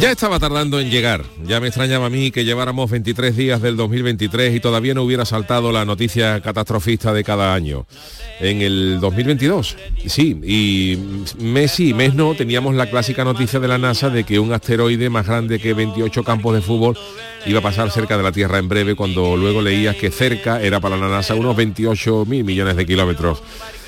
Ya estaba tardando en llegar. Ya me extrañaba a mí que lleváramos 23 días del 2023 y todavía no hubiera saltado la noticia catastrofista de cada año. En el 2022, sí, y mes sí, mes no, teníamos la clásica noticia de la NASA de que un asteroide más grande que 28 campos de fútbol iba a pasar cerca de la Tierra en breve, cuando luego leías que cerca era para la NASA unos 28 mil millones de kilómetros.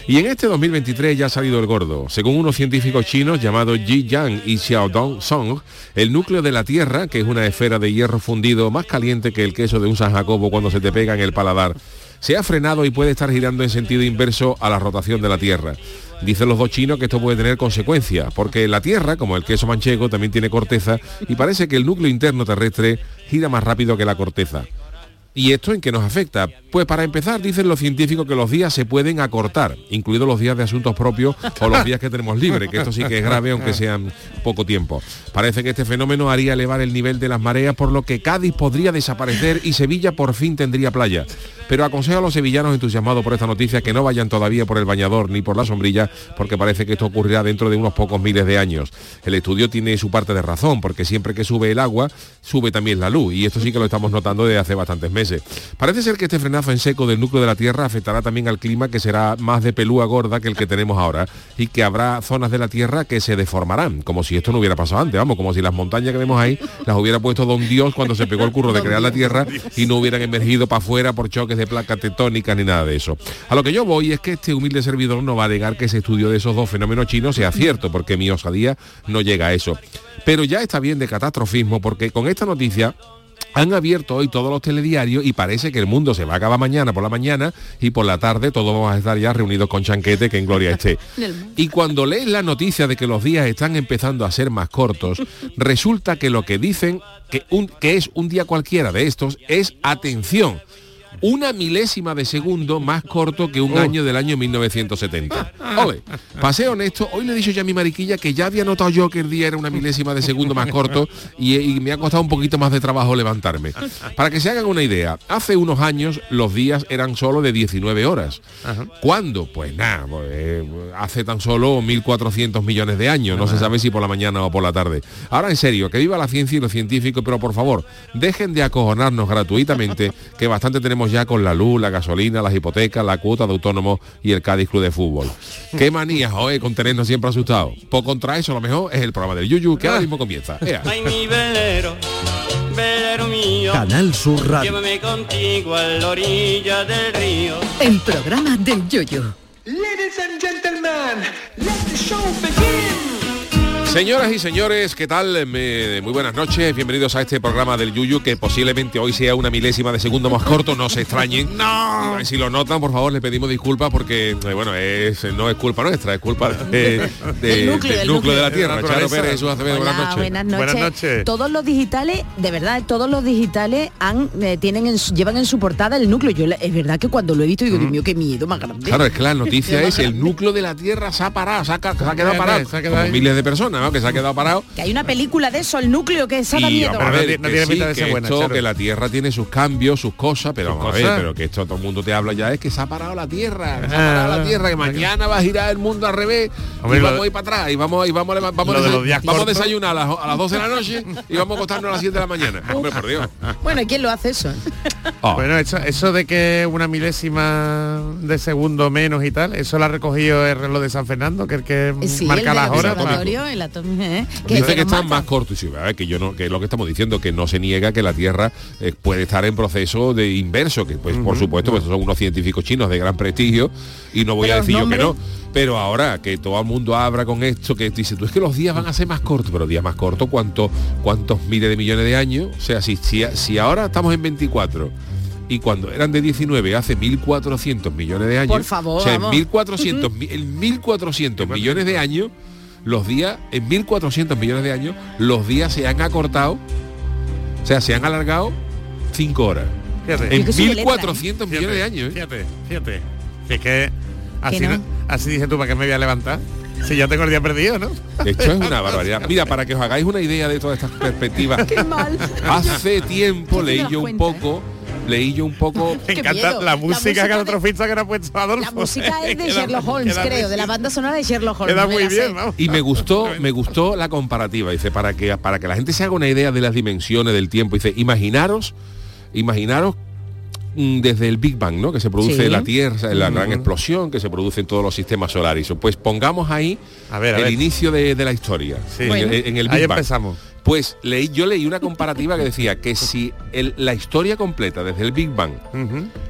Y en este 2023 ya ha salido el gordo. Según unos científicos chinos llamados Ji Yang y Xiaodong Song, el núcleo de la Tierra, que es una esfera de hierro fundido más caliente que el queso de un San Jacobo cuando se te pega en el paladar, se ha frenado y puede estar girando en sentido inverso a la rotación de la Tierra. Dicen los dos chinos que esto puede tener consecuencias, porque la Tierra, como el queso manchego, también tiene corteza y parece que el núcleo interno terrestre gira más rápido que la corteza. ¿Y esto en qué nos afecta? Pues para empezar, dicen los científicos que los días se pueden acortar, incluidos los días de asuntos propios o los días que tenemos libres, que esto sí que es grave aunque sean poco tiempo. Parece que este fenómeno haría elevar el nivel de las mareas, por lo que Cádiz podría desaparecer y Sevilla por fin tendría playa. Pero aconsejo a los sevillanos entusiasmados por esta noticia que no vayan todavía por el bañador ni por la sombrilla, porque parece que esto ocurrirá dentro de unos pocos miles de años. El estudio tiene su parte de razón, porque siempre que sube el agua, sube también la luz, y esto sí que lo estamos notando desde hace bastantes meses. Parece ser que este frenazo en seco del núcleo de la Tierra afectará también al clima, que será más de pelúa gorda que el que tenemos ahora, y que habrá zonas de la Tierra que se deformarán, como si esto no hubiera pasado antes, vamos, como si las montañas que vemos ahí las hubiera puesto don Dios cuando se pegó el curro de crear la Tierra y no hubieran emergido para afuera por choques de placas tectónicas ni nada de eso. A lo que yo voy es que este humilde servidor no va a negar que ese estudio de esos dos fenómenos chinos sea cierto, porque mi osadía no llega a eso. Pero ya está bien de catastrofismo, porque con esta noticia han abierto hoy todos los telediarios y parece que el mundo se va a acabar mañana por la mañana y por la tarde todos vamos a estar ya reunidos con Chanquete, que en gloria esté. Y cuando lees la noticia de que los días están empezando a ser más cortos, resulta que lo que dicen que, un, que es un día cualquiera de estos es atención una milésima de segundo más corto que un año del año 1970. Ole, pasé honesto, hoy le he dicho ya a mi mariquilla que ya había notado yo que el día era una milésima de segundo más corto y, y me ha costado un poquito más de trabajo levantarme. Para que se hagan una idea, hace unos años los días eran solo de 19 horas. ¿Cuándo? Pues nada, pues, eh, hace tan solo 1.400 millones de años, no se sabe si por la mañana o por la tarde. Ahora en serio, que viva la ciencia y los científicos, pero por favor, dejen de acojonarnos gratuitamente, que bastante tenemos ya con la luz, la gasolina, las hipotecas, la cuota de autónomo y el Cádiz Club de Fútbol. Qué manía, joder, con tenernos siempre asustados. Por contra eso, lo mejor es el programa del Yuyu, que ahora mismo comienza. Ea. Ay, mi velero, velero mío, Canal Sur Radio. llévame contigo a la orilla del río. El programa del Yoyo. Ladies and gentlemen, let the show begin. Señoras y señores, ¿qué tal? Me- muy buenas noches, bienvenidos a este programa del Yuyu, que posiblemente hoy sea una milésima de segundo más corto, no se extrañen. No. Si lo notan, por favor, les pedimos disculpas porque, eh, bueno, es, no es culpa nuestra, es culpa de- de- Del núcleo, del del núcleo de la. Tierra. Charo. Pérez, Jesús Acevedo, buenas noches. buenas noches. Buenas noches. Todos los digitales, de verdad, todos los digitales han, eh, tienen en su- llevan en su portada el núcleo. Yo es verdad que cuando lo he visto digo, Dios mío, qué miedo más grande. Claro, es que la noticia es el núcleo de la Tierra se ha parado, se ha, se ha quedado parado. Se ha quedado miles de personas, ¿no? Que se ha quedado parado. Que hay una película de eso, el núcleo, que esa da Y miedo. Pero no ver, tiene- no que tiene sí, pinta de ser que buena, esto, Charo. que la Tierra tiene sus cambios, sus cosas, pero a ver, pero que esto todo el mundo te habla ya es que se ha parado la Tierra, se ha Ah, parado la Tierra, que mañana va a girar el mundo al revés Hombre, y vamos a ir para atrás y vamos y vamos a vamos, a vamos desayunar a las, a las 12 de la noche y vamos a acostarnos a las 7 de la mañana. Hombre, por Dios. Bueno, ¿y quién lo hace eso? Ah, Bueno, eso, eso de que una milésima de segundo menos y tal, eso lo ha recogido el reloj de San Fernando, que es el que Sí, marca el las horas. el exacto. ¿eh? Dice que están matan. más cortos y sí, que yo no, que es lo que estamos diciendo, que no se niega que la Tierra eh, puede estar en proceso de inverso, que pues por supuesto pues son unos científicos chinos de gran prestigio y no voy Pero a decir yo que no. Pero ahora que todo el mundo abra con esto, que dice, tú es que los días van a ser más cortos, pero días más cortos, ¿cuánto, ¿cuántos miles de millones de años? O sea, si, si, si ahora estamos en 24 y cuando eran de 19 hace 1.400 millones de años, Por favor, o sea, en vamos. 1.400, mi- en 1.400 millones de años, los días, en 1.400 millones de años, los días se han acortado, o sea, se han alargado 5 horas. Fíjate. En que soy de letra, 1.400 millones Fíjate, de años. ¿eh? Fíjate, fíjate. Es que así, no? así dije tú, ¿para qué me voy a levantar? Si ya tengo el día perdido, ¿no? Esto es una barbaridad. Mira, para que os hagáis una idea de todas estas perspectivas, Qué mal. hace tiempo leí yo un ¿eh? Leí yo un poco Me encanta miedo. la La música música de- catastrofista que nos ha puesto Adolfo. La música es de Sherlock Holmes, queda creo, de la banda sonora de Sherlock Holmes. Queda muy la bien, vamos. y me gustó, me gustó la comparativa, dice, para que para que la gente se haga una idea de las dimensiones del tiempo, dice, imaginaros, imaginaros mm, desde el Big Bang, ¿no? Que se produce Sí. la Tierra, la gran explosión que se produce en todos los sistemas solares. Pues pongamos ahí A ver, a el ver. inicio de, de la historia. Sí. en, el- en el Big Ahí Bang. empezamos. Pues leí, yo leí una comparativa que decía que si el- la historia completa desde el Big Bang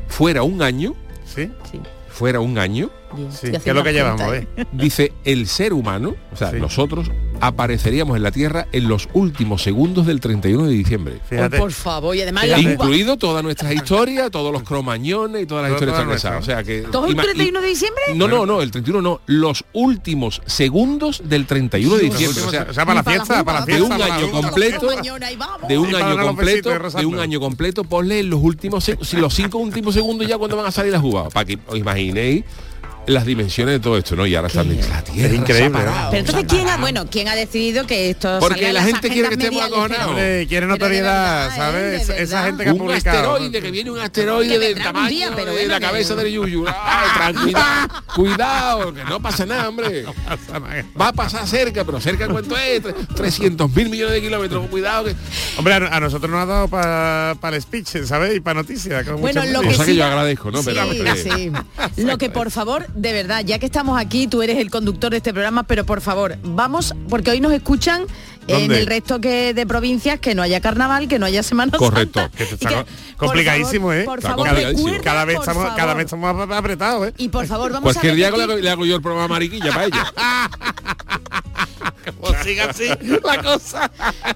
fuera un año, ¿Sí? Sí, fuera un año. Sí. ¿Qué es lo que llevamos? eh? dice el ser humano, o sea, Sí. nosotros apareceríamos en la Tierra en los últimos segundos del 31 de diciembre. Oh, por favor, y además la. Incluido todas nuestras historias, todos los cromañones y todas las historias transversales. O sea que. ¿Todo el ima- 31 de diciembre? No, no, no, el 31 no, los últimos segundos del 31 de diciembre. O sea, o sea, para la Para la fiesta, para la para de fiesta. un año completo, de un año completo, de un año completo, ponle los últimos los cinco últimos segundos ya cuando van a salir las uvas, para que os imaginéis las dimensiones de todo esto, ¿no? Y ahora están la tierra. Es increíble, Pero entonces, ¿quién ha, bueno, quién ha decidido que esto Porque salga en la gente quiere que estemos acojonados. Quiere notoriedad, ¿sabes? ¿eh? De Esa- gente que ha un asteroide, que viene un asteroide del tamaño día, pero de la cabeza del Yuyu. Ay, tranquila, cuidado, que no pasa nada, hombre. Va a pasar cerca, pero cerca cuánto es, 300 mil millones de kilómetros, cuidado que... Hombre, a, nosotros nos ha dado para el speech, ¿sabes? Y para noticias. Bueno, lo que Cosa que sí- yo agradezco, ¿no? Sí, Pero, hombre, sí. Lo que por favor, de verdad, ya que estamos aquí, tú eres el conductor de este programa, pero por favor, vamos, porque hoy nos escuchan en el resto que de provincias que no haya carnaval, que no haya Semana Correcto. Santa. Que está complicadísimo, ¿eh? Por favor, recuerda, Cada vez, por estamos, cada favor. vez estamos ap- apretados, ¿eh? Y por favor, vamos Cualquier a día le hago yo el programa mariquilla para ella. O siga así la cosa.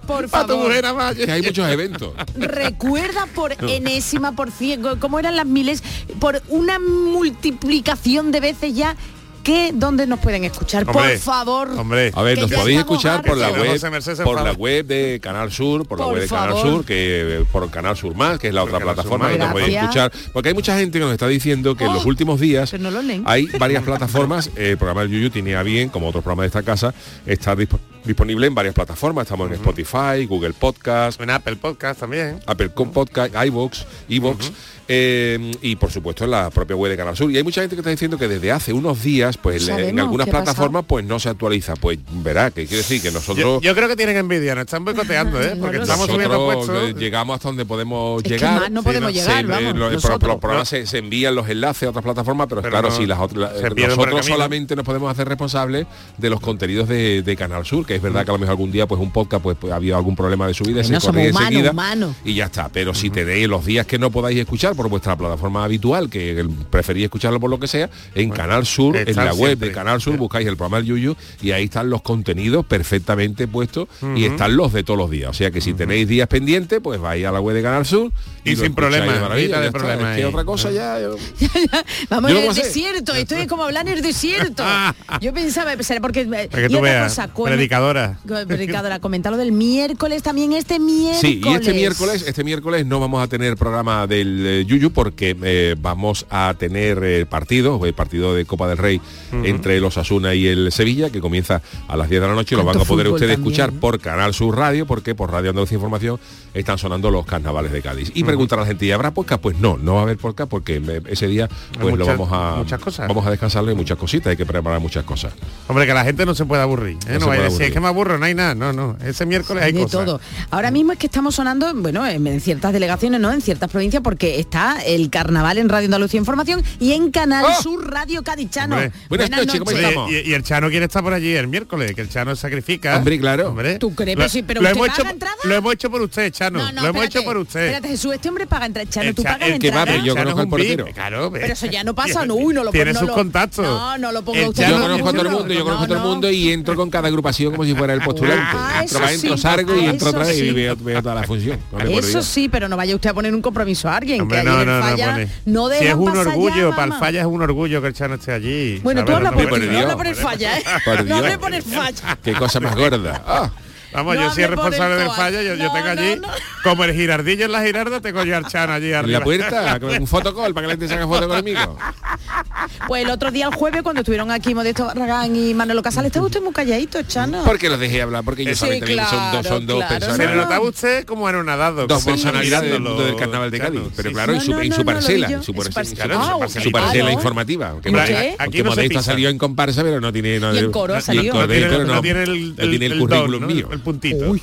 Por Para tu favor. mujer, que hay muchos eventos. Recuerda por enésima, por cien, cómo eran las miles, por una multiplicación de veces ya que dónde nos pueden escuchar. por favor. Hombre. A ver, Que nos podéis escuchar por la web, por la web de Canal Sur, por la web de Canal favor. Sur, que eh, por Canal Sur Más, que es la otra Canal plataforma Más. donde podéis escuchar, porque hay mucha gente que nos está diciendo que en los Oh, últimos días no lo hay varias plataformas, eh, el programa del Yuyu tiene a bien, como otros programas de esta casa, estar dispo- disponible en varias plataformas, estamos en Spotify, Google Podcast, En Apple Podcast también. Apple Podcast, iVoox, iVoox, eh, y por supuesto en la propia web de Canal Sur. Y hay mucha gente que está diciendo que desde hace unos días, pues No en algunas plataformas, pues no se actualiza. Pues verá, que quiere decir que nosotros Yo, yo creo que tienen envidia, nos están boicoteando, ¿eh? No Porque estamos subiendo puestos. llegamos hasta donde podemos Es llegar. no podemos llegar, vamos, nosotros. por los programas se, se envían los enlaces a otras plataformas, pero, Pero claro, no- si las otras nosotros solamente nos podemos hacer responsables de los contenidos de, de Canal Sur, que es verdad que a lo mejor algún día pues un podcast pues, pues, había algún problema de subida se humanos, enseguida humanos. y ya está. Pero si tenéis los días que no podáis escuchar por vuestra plataforma habitual, que el- preferís escucharlo por lo que sea, en Canal Sur, en la web siempre. de Canal Sur buscáis el programa del Yuyu y ahí están los contenidos perfectamente puestos y están los de todos los días. O sea que si tenéis días pendientes, pues vais a la web de Canal Sur Y sin escucháis problema, de maravilla, de ya está. problema Es que ahí. otra cosa ya. yo- Vamos Yo en el desierto, esto es como hablar en el desierto. Yo pensaba, será porque... Para que y tú otra veas, cosa, predicadora. Predicadora, comentar lo del miércoles también, este miércoles. Sí, y este miércoles, este miércoles no vamos a tener programa del eh, Yuyu porque eh, vamos a tener eh, partido, el partido de Copa del Rey entre los Asuna y el Sevilla, que comienza a las 10 de la noche y lo van a poder ustedes también, escuchar ¿eh? por Canal Sur Radio, porque por Radio Andalucía Información están sonando los carnavales de Cádiz. Y preguntar a la gente, ¿y habrá podcast? Pues no, no va a haber podcast porque ese día pues lo vamos a muchas cosas. vamos a descansarlo y muchas cositas, hay que preparar muchas cosas. Hombre, que la gente no se puede aburrir. ¿eh? No No, vaya a decir, es que me aburro, no hay nada. No, no. Ese miércoles hay de cosas. todo. Ahora mismo es que estamos sonando, bueno, en, ciertas delegaciones, ¿no? En ciertas provincias, porque está el carnaval en Radio Andalucía Información y en Canal ¡Oh! Sur Radio Cadichano. Hombre. Buenas noches, ¿cómo estamos? y, y el Chano quiere estar por allí el miércoles, que el Chano sacrifica. Hombre, claro. Hombre, ¿Tú crees? Pero sí, pero lo ¿usted hemos paga hecho, entrada? Lo hemos hecho por usted, Chano. No, no, lo hemos espérate, hecho por usted. Espérate, Jesús, este hombre paga entrada. Chano, El tú pagas el que va, entrada. pero yo Chano conozco al portero. Claro. Pero eso ya no pasa, no, uy, no lo Tiene no sus lo- contactos. No, no lo ponga El usted. Chano Yo no, conozco a todo el mundo, yo no, conozco a todo el mundo y entro con cada agrupación como si fuera el postulante. Ah, entro, eso entro, sí, salgo y entro otra vez y veo, veo toda la función. Eso sí, pero no vaya usted a poner un compromiso a alguien, que no, no, falla no Si es un orgullo, para el falla es un orgullo que el Chano esté allí. Bueno, tú ¿sabes? habla No por, el falla, ¿eh? No Dios. hable por el falla. Qué cosa más gorda. Vamos, No yo soy responsable del falla, yo, yo No, tengo no, allí, no. como el girardillo en la girarda, tengo yo al Chano allí En arriba. la puerta, un fotocall para que la gente se haga foto conmigo. Pues el otro día, el jueves, cuando estuvieron aquí Modesto Barragán y Manolo Casal, estaba usted muy calladito, Chano. Porque los dejé hablar, porque ellos Sí, saben también que son dos, son dos claro, personas. Se le No, no. notaba usted como anonadado. Dos como personalidades del mundo del carnaval de Cádiz. Pero sí, claro, en su, No, no, no, parcela, yo. en su, parcela, parcela. claro, Ah, en ok, su parcela claro. informativa. Aquí no Modesto ha salido en comparsa, pero no tiene... No, Y en coro ha salido. coro, No tiene, no no, el, no el el currículum ¿no? mío. El puntito. Uy,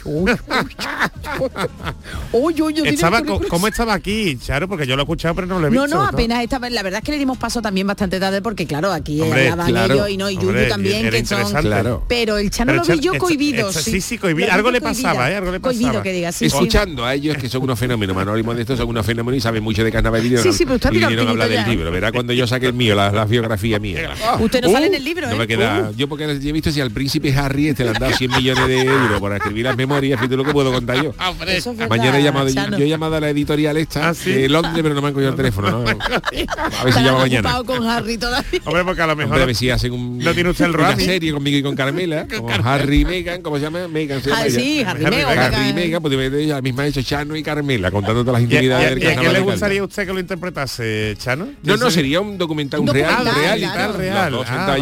uy, yo Estaba, el. ¿Cómo estaba aquí, Charo? Porque yo lo he escuchado, pero no lo he No, visto. no, apenas estaba. La verdad es que le dimos paso también bastante tarde porque, claro, aquí Hombre, hablaban claro. ellos y no, y Yuyu Hombre, también, que son. Claro. Pero el Chano Pero lo vi yo cohibido. esto- sí, sí, sí, cohibido. Lo vi Algo le cohibida. pasaba, ¿eh? Algo le Cohibido que diga, sí, sí. Escuchando a ellos que son unos fenómenos, Manolo y Modesto son unos fenómenos y saben mucho de carnaval y Sí, sí, pero usted ha y pegado vinieron a hablar pinito del libro. Verá cuando yo saque el mío, la, la biografía mía. Usted no Uh, sale en el libro, No ¿eh? me queda. Yo porque he visto si al príncipe Harry este le han dado 100 millones de euros por escribir las memorias, fíjate lo que puedo contar yo. Es verdad, Mañana he llamado, yo, he llamado a la editorial esta ¿Ah, de Londres, pero no me han cogido el teléfono. ¿no? A ver si llama mañana. Con Harry todavía. hombre, porque a lo mejor... Hombre, si hacen un, No tiene usted el una serie conmigo y con Carmela, como Harry y Meghan, ¿cómo se llama? Meghan se llama Ah, ella. sí, Harry Harry Mego. Meghan. Harry y. Meghan, pues la misma ha hecho Chano y Carmela, contando todas las ¿Y, y- intimidades del y a quién le gustaría a usted que lo interpretase, Chano? No, no, sería un documental, un, real, real. Real, dos ah,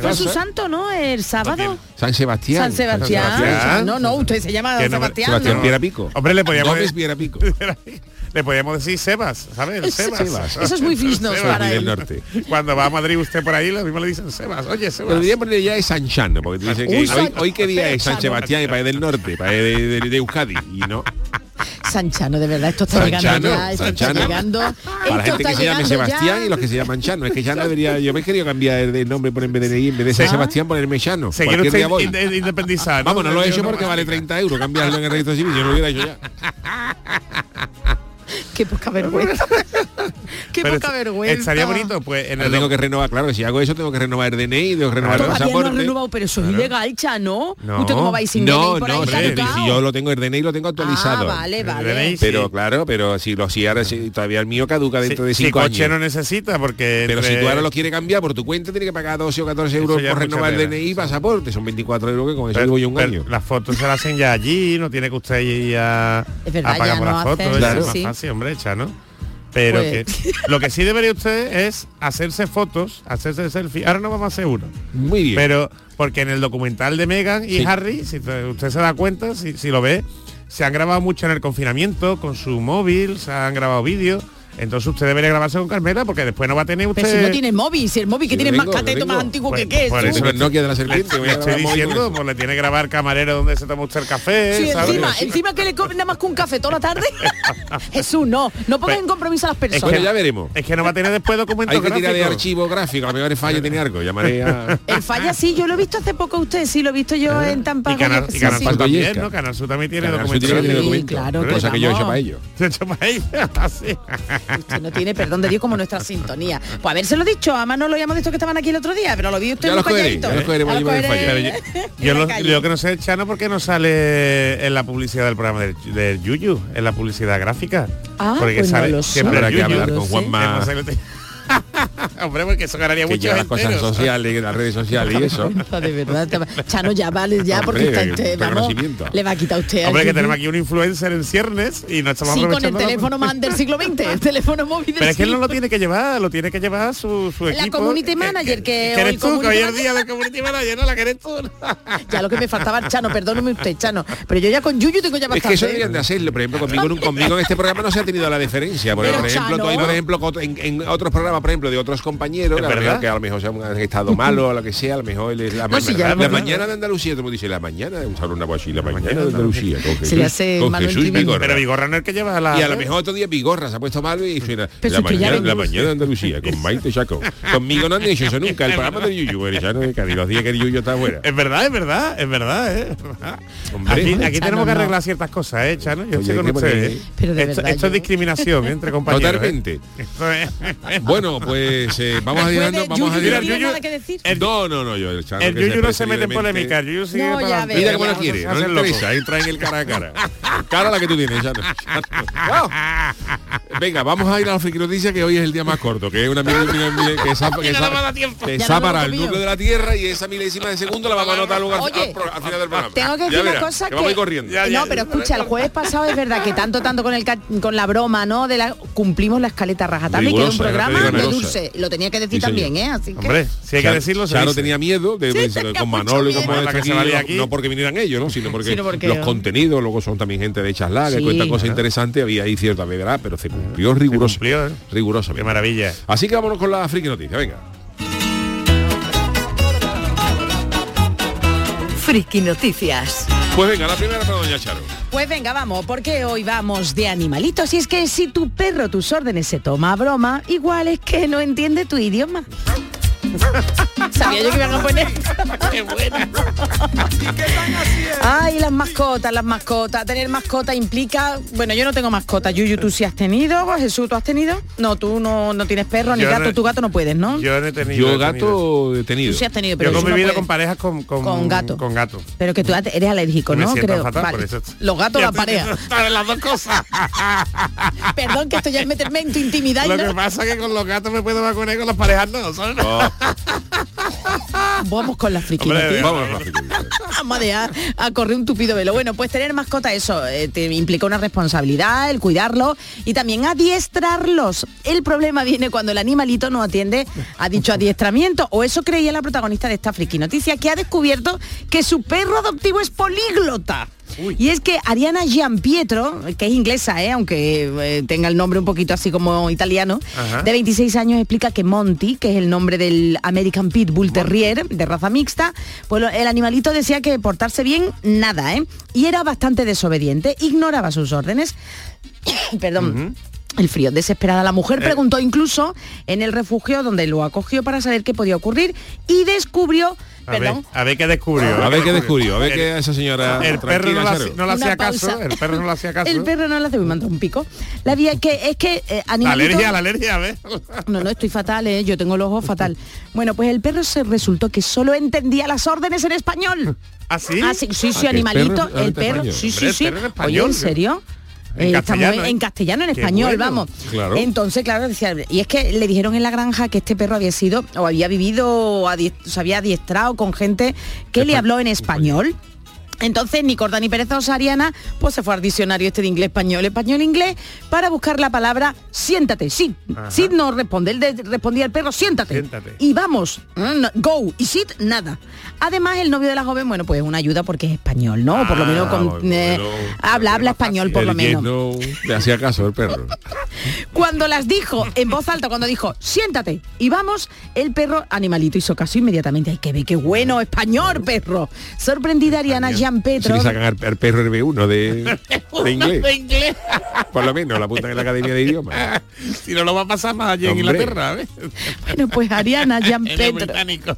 fue su santo, ¿no? El sábado. San Sebastián. San Sebastián. No, no, usted se llama Sebastián. Sebastián Pico. Hombre, le podíamos... Gómez Piera Pico. le podíamos decir Sebas, ¿sabes? El Sebas. Sebas. Eso es muy Sebas. para del él. norte. Cuando va a Madrid usted por ahí, lo mismo le dicen Sebas. Oye, Pero Sebas. debería ponerle ya es San Chano, porque te dicen que hoy, qué día es San. Sebastián, y para del norte, para de, de, de Euskadi, y no. Sanchano, de verdad, esto está llegando ya, esto San está Chano. llegando. Para la gente que se llame Sebastián ya. y los que se llaman Chano. Es que Chano debería, yo me he querido cambiar de nombre por en vez de en vez de ser Ah. Sebastián ponerme Chano. Se quiere Cualquier usted día voy. inde- independizar. Vamos, no lo he hecho porque vale 30 euros cambiarlo en el registro civil, yo no lo hubiera hecho ya. Qué poca vergüenza. Qué Pero poca vergüenza. Estaría bonito, pues en el tengo que renovar, claro, que si hago eso tengo que renovar el DNI, tengo que renovar el Todavía no pasaporte. renovado, pero eso es ilegal, Chano. No. ¿Usted cómo vais sin No, DNI por no, ahí si yo, caducado? si yo lo tengo, el DNI lo tengo actualizado. Ah, vale, vale. DNI, sí. Pero claro, pero si lo si ahora si todavía el mío caduca dentro de si, cinco coche años. no necesita, porque... Pero si tú ahora lo quieres cambiar por tu cuenta, tienes que pagar 12 o 14 Eso euros por renovar el. DNI y pasaporte. Son 24 euros que con eso pero- llevo yo un pero año. Las fotos se las hacen ya allí, no tiene que usted ir a, Es verdad, a pagar ya por no las fotos. hacen, es Claro. más sí. fácil, hombre, hecha, ¿no? Pero Pues- que lo que sí debería usted es hacerse fotos, hacerse selfie. Ahora no vamos a hacer uno. Muy bien. Pero porque en el documental de Megan y Sí. Harry, si te- usted se da cuenta, si, si lo ve, se han grabado mucho en el confinamiento con su móvil, se han grabado vídeos. Entonces usted debería grabarse con Carmela porque después no va a tener usted. Pero si no tiene móvil, si el móvil que Sí, tiene más cateto, más antiguo Pues- que qué. por eso Con el Nokia de la serpiente. voy Le a estoy diciendo, eso. pues le tiene que grabar camarero donde se toma usted el café, Sí, ¿sabes? encima, encima que le comen nada más que un café toda la tarde. Jesús, no, no pongan en compromiso a las personas. Bueno, ya veremos. Es que no va a tener después documentos Hay que tirar de archivo gráfico, a lo mejor el fallo tiene algo. Llamaré a... El falla sí, yo lo he visto hace poco a usted, sí, lo he visto yo en Tampa. Y Canal, y Canal sí. También. ¿no? Canal Sur también tiene documentos. claro, cosa que yo he hecho para ello. Se ha hecho para ella, así. Usted no tiene perdón de Dios como nuestra sintonía. Pues habérselo dicho, a Manolo y a Modesto que estaban aquí el otro día, pero lo vi usted Ya los cogeré, calladito. yo, en lo, yo que no sé, Chano, porque no sale en la publicidad del programa del, del Yuyu, en la publicidad gráfica. Ah, porque pues no sale sé. siempre el que hablar con. Juanma. Hombre, porque eso ganaría que mucho las cosas sociales, las redes sociales y eso. De verdad, Chano, ya vale, ya, porque Hombre, está usted, vamos, le va a quitar usted Hombre, que tenemos aquí un influencer en ciernes y no estamos Sí, con el la- teléfono más del siglo XX, el teléfono móvil del Pero es que él no lo tiene que llevar, lo tiene que llevar su, su La equipo. community Eh, manager, que que hoy eres tú, que hoy es día de community manager, no la que eres tú. Ya lo que me faltaba, Chano, perdóneme usted, Chano. Pero yo ya con Yuyu tengo ya Es bastante. que eso ¿eh? deberían de hacerlo, por ejemplo, conmigo, en un- conmigo en este programa no se ha tenido la diferencia. Pero, por ejemplo, Chano. tú por ejemplo, en otros programas, por ejemplo, de otros compañeros, ¿Es que a, lo verdad? que a lo mejor se han, estado malos o lo que sea, a lo mejor el- la, No, ma- la mañana de Andalucía, todo el mundo dice la mañana, un saludo así, la mañana de de Andalucía, con Se Jesús, le hace con Manuel Jesús Triviño. Vigorra. Pero Vigorra no es el que lleva la... Y a lo mejor otro día Vigorra se ha puesto malo y suena la mañana, la mañana de Andalucía con Maite Chaco. Conmigo no han hecho eso nunca, el programa de Yuyu, el llano de Cádiz, los días que el Yuyu está fuera. Es verdad, es verdad, es verdad, ¿eh? Hombre, aquí tenemos que arreglar ciertas cosas, ¿eh, Chano? Yo Oye, estoy con qué ustedes. bonito. ¿eh? Esto, es discriminación entre compañeros. ¿eh? Totalmente. Bueno, pues eh, vamos a llegando, vamos a no llegar. que No, no, no, yo el El que Yuyu no se mete en polémica, Yuyu sigue No, para ya adelante. Mira ya cómo la quiere, no le interesa, entra en el cara a cara. Cara la que tú tienes, Chano. Chano. Venga, vamos a ir a la friki noticia que hoy es el día más corto, que es una mil- mil- mil- que que Ya no que Ya no me para el núcleo de la Tierra y esa milésima de segundo la vamos a anotar luego al, Oye, al final del programa. Tengo que Ya decir una cosa que, vamos a ir corriendo. Ya, ya. no, pero escucha, el jueves pasado es verdad que tanto, tanto con el con la broma, ¿no? De la cumplimos la escaleta rajatabla y quedó un programa ya de dulce. Lo tenía que decir Sí, también, ¿eh? Así que Hombre, si hay que decirlo, se dice. tenía miedo de, de- con Manolo y con La que aquí, se valía no- aquí. no porque vinieran ellos, ¿no? sino porque, Sino porque- los contenidos luego son también gente de chasla, que Sí. cuentan cosas interesantes, había ahí cierta verdad, pero se cumplió riguroso. cumplió, ¿eh? rigurosamente. Qué maravilla. Así que vámonos con la friki noticia, venga. Friki Noticias. Pues venga, la primera para Doña Charo. Pues venga, vamos, porque hoy vamos de animalitos. Y es que si tu perro tus órdenes se toma a broma, igual es que no entiende tu idioma. Sabía yo que iban a poner. Qué buena. Ay, las mascotas, las mascotas. Tener mascota implica. Bueno, yo no tengo mascota. Yuyu, tú sí has tenido. Jesús, ¿tú has tenido? No, tú no, no tienes perro ni Yo gato. no- tu gato no puedes, ¿no? Yo no he tenido. Yo he tenido. gato detenido. Tú sí has tenido, pero Yo he no convivido con parejas con, con, Con gato. Con gato. Pero que tú eres alérgico, ¿no? Creo. fatal Vale. por eso. Los gatos, la pareja. Las dos cosas. Perdón, que esto ya es meterme en tu intimidad. y Lo no- que pasa es que con los gatos me puedo vacunar y con las parejas no, ¿sabes? Oh, Vamos con la friki Hombre, noticia. vamos a la friki noticia. Vamos a dejar a correr un tupido velo. Bueno, pues tener mascota, eso eh, te implica una responsabilidad, el cuidarlo y también adiestrarlos. El problema viene cuando el animalito no atiende a dicho adiestramiento. O eso creía la protagonista de esta friki noticia, que ha descubierto que su perro adoptivo es políglota. Y es que Ariana Giampietro, que es inglesa, ¿eh? aunque eh, tenga el nombre un poquito así como italiano, Ajá. de 26 años explica que Monty, que es el nombre del American Pit Bull Terrier de raza mixta, pues el animalito decía que portarse bien, nada, ¿eh? Y era bastante desobediente, ignoraba sus órdenes. Perdón. El frío, desesperada. La Eh. mujer preguntó incluso en el refugio donde lo acogió para saber qué podía ocurrir y descubrió, A ver, perdón, a ver qué descubrió. A ver qué descubrió, a ver El- qué esa señora El perro no, la- no le hacía caso, el perro no le hacía caso. el perro no le hace, me manda un pico. La vía que es que eh, La animalito- alergia, la alergia, a ver. No, no, estoy fatal, ¿eh? yo tengo los ojos fatal. Bueno, pues el perro se resultó que solo entendía las órdenes en español. ¿Ah, sí? Ah, sí, sí, sí, Ah, que el animalito, perro el perro, sí, sí, el sí. en Oye, ¿en serio? En Eh, castellano, estamos ¿eh? en castellano, en español, bueno. vamos. Claro. Entonces, claro, decía, y es que le dijeron en la granja que este perro había sido o había vivido o se había adiestrado con gente que le habló en español. Entonces, ni corta ni perezosa Ariana, pues se fue al diccionario este de inglés-español, español-inglés, para buscar la palabra siéntate. Sí, Ajá. sit no responde, él de- respondía al perro, siéntate. Siéntate. Y vamos, mm, go, y sit, nada. Además, el novio de la joven, bueno, pues una ayuda porque es español, ¿no? por lo menos Ah, con, bueno, eh, habla, habla fácil. español por lo El menos. no le hacía caso el perro. Cuando las dijo en voz alta, cuando dijo, siéntate y vamos, el perro animalito hizo caso inmediatamente. Ay, que ve, qué bueno, español, perro. Sorprendida Ariana Si Petro. le sacan al, al perro RB1 de, de inglés. De inglés. Por lo menos la apuntan en la Academia de Idiomas. si no lo va a pasar más allí en. Inglaterra, ¿ves? Bueno, pues Ariana Jean Petro. británico.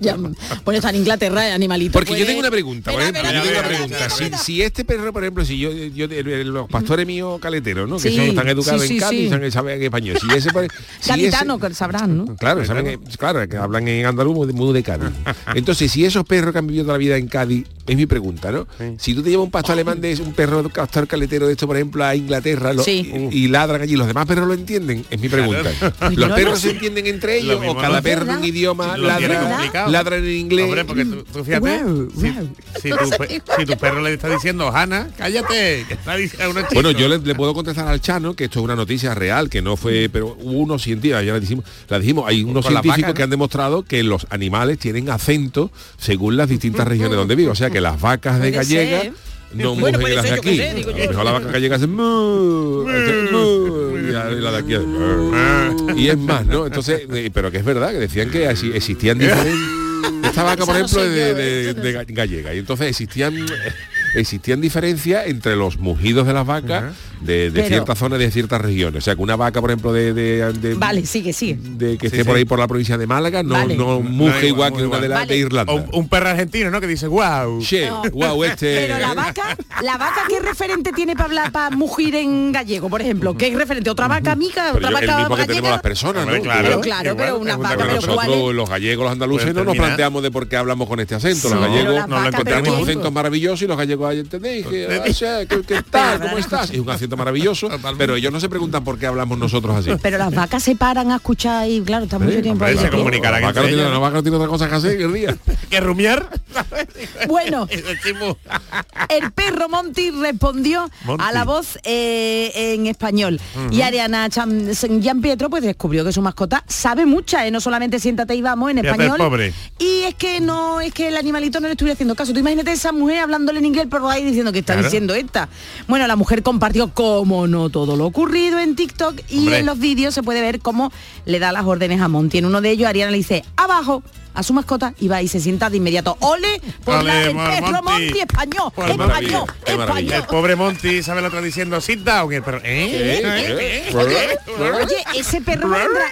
Ya, pues está en Inglaterra, animalito. Porque puede- yo tengo una pregunta, por Espera, ejemplo, yo espera, tengo una pregunta. Si, si este perro, por ejemplo, si yo, yo los pastores míos caleteros, ¿no? Que son tan educados sí, sí, en Cádiz, sí. saben, saben español. Si ese, por- si Gaditano, ese- que sabrán, ¿no? Claro, saben, que- claro, que hablan en andaluz de- muy de Cádiz. Entonces, si esos perros que han vivido toda la vida en Cádiz, es mi pregunta, ¿no? Si tú te llevas un pastor alemán de un perro castor caletero de esto, por ejemplo, a Inglaterra lo- Sí. y, y ladran allí, los demás perros lo entienden? Es mi pregunta. Pues ¿Los no perros lo se sé. entienden entre ellos o cada no- perro en un idioma ladra, ladran en inglés? Hombre, porque tú, tú fíjate, Guau, si, tu, pe- si tu perro le está diciendo, Hanna, cállate, que está diciendo a unos Bueno, chicos". yo le, le puedo contestar al Chano que esto es una noticia real, que no fue, pero hubo unos científicos, ya la dijimos, la dijimos, hay unos científicos que han demostrado que los animales tienen acento según las distintas regiones donde viven. O sea que las vacas de gallega ser. no Bueno, puede las de aquí. sé, digo yo. la vaca gallega hace y la de aquí hace y es más, ¿no? Entonces, eh, pero que es verdad que decían que así existían diferentes esta vaca, por ejemplo, es de, gallega. Y entonces existían existían diferencias entre los mugidos de las vacas de, de ciertas zonas, de ciertas regiones. O sea, que una vaca, por ejemplo, de, de- de- Vale, sigue, sigue. de que esté Sí, por ahí por la provincia de Málaga, no, Vale. no No, muge igual, igual, que una de, la, Vale. de Irlanda. O un, un perro argentino, ¿no? Que dice, wow. Che, No. guau, este... Pero la vaca, la vaca qué referente tiene para hablar, para mugir en gallego, por ejemplo. ¿Qué referente? ¿Otra vaca amiga? Pero ¿Otra yo- el vaca mismo que tenemos las personas, ¿no? Claro. Pero claro, pero una vaca, Pero pero cosa. ¿cuál nosotros, los gallegos, los andaluces, Puedes no nos planteamos de por qué hablamos con este acento. No, los gallegos las no lo encontramos juntos. acentos maravillosos y los gallegos entendéis sea, ¿qué, qué tal? ¿Cómo estás? Maravilloso, pero ellos no se preguntan por qué hablamos nosotros así. Pero las vacas se paran a escuchar y claro, está mucho tiempo ahí. se de pie. comunicarán La vaca no entre tiene, ellas, la vaca no tiene otra cosa que hacer que el día. ¿Que rumiar? Bueno, el perro Monty respondió Monty. a la voz eh, en español. Y Ariana Chan- Gian Pietro pues descubrió que su mascota sabe mucha, ¿eh? no solamente siéntate y vamos en español. pobre. Y es que no, es que el animalito no le estuviera haciendo caso. Tú imagínate esa mujer hablándole en inglés, pero ahí diciendo que está Claro. diciendo esta. Bueno, la mujer compartió, como no, todo lo ocurrido en TikTok y Hombre. en los vídeos se puede ver cómo le da las órdenes a Monty. En uno de ellos, Ariana le dice, abajo a su mascota y va y se sienta de inmediato. ¡Ole! Por Ole, la, el Monty. Monty español, Por español, maravilla, qué maravilla. El pobre Monty sabe lo otro diciendo, sit down. El perro, ¿eh? ¿Eh? Oye, ese perro,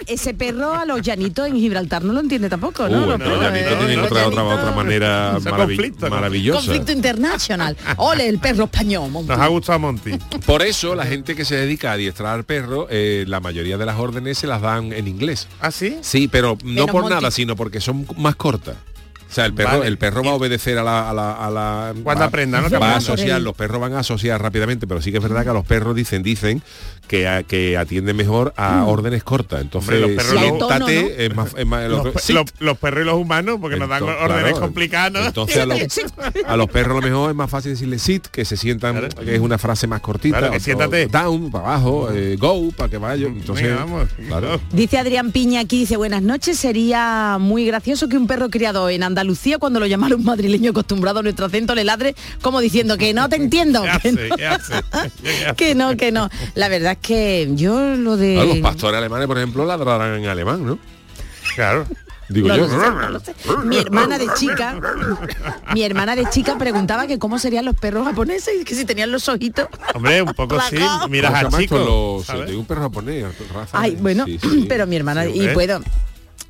ese perro a los llanitos en Gibraltar no lo entiende tampoco, ¿no? Uh, Los no, perros, Llanito ¿eh? tienen Los otra, otra, llanitos- otra manera Ese maravi- conflicto. Conflicto internacional. Ole, el perro español. Monty. Nos ha gustado Monty. Por eso la gente que se dedica a adiestrar al perro, eh, la mayoría de las órdenes se las dan en inglés. ¿Ah, sí? Sí, pero no Menos por Monty. nada, sino porque son más cortas. O sea, el perro, Vale. el perro va a obedecer a la, a la, a la- Cuando va- aprenda, ¿no? Va a asociar, los perros van a asociar rápidamente, pero sí que es verdad que a los perros dicen, dicen que, a- que atienden mejor a órdenes cortas. Entonces, Hombre, los perros más, es más- Los, los- pe- sí. los- los perros y los humanos, porque nos dan órdenes claro, complicadas. ¿no? Entonces a los, a los perros a lo mejor es más fácil decirle sit, que se sientan, Claro. que es una frase más cortita. Claro, que siéntate. o down, para abajo, eh, go, para que vaya. Entonces, Venga, vamos. claro. Dice Adrián Piña aquí, dice, buenas noches, sería muy gracioso que un perro criado en Andalucía, cuando lo llamara un madrileño acostumbrado a nuestro acento, le ladre como diciendo que no te entiendo. ¿Qué que no. Que no, que no. La verdad es que yo lo de... Los pastores alemanes, por ejemplo, ladrarán en alemán, ¿no? Claro. Digo No yo. sé, no. Mi hermana de chica, mi hermana de chica preguntaba que cómo serían los perros japoneses y que si tenían los ojitos. Hombre, un poco sí. Miras ¿sabes? de un perro japonés, raza. Ay, bueno, Sí, sí. pero mi hermana, Sí, y puedo.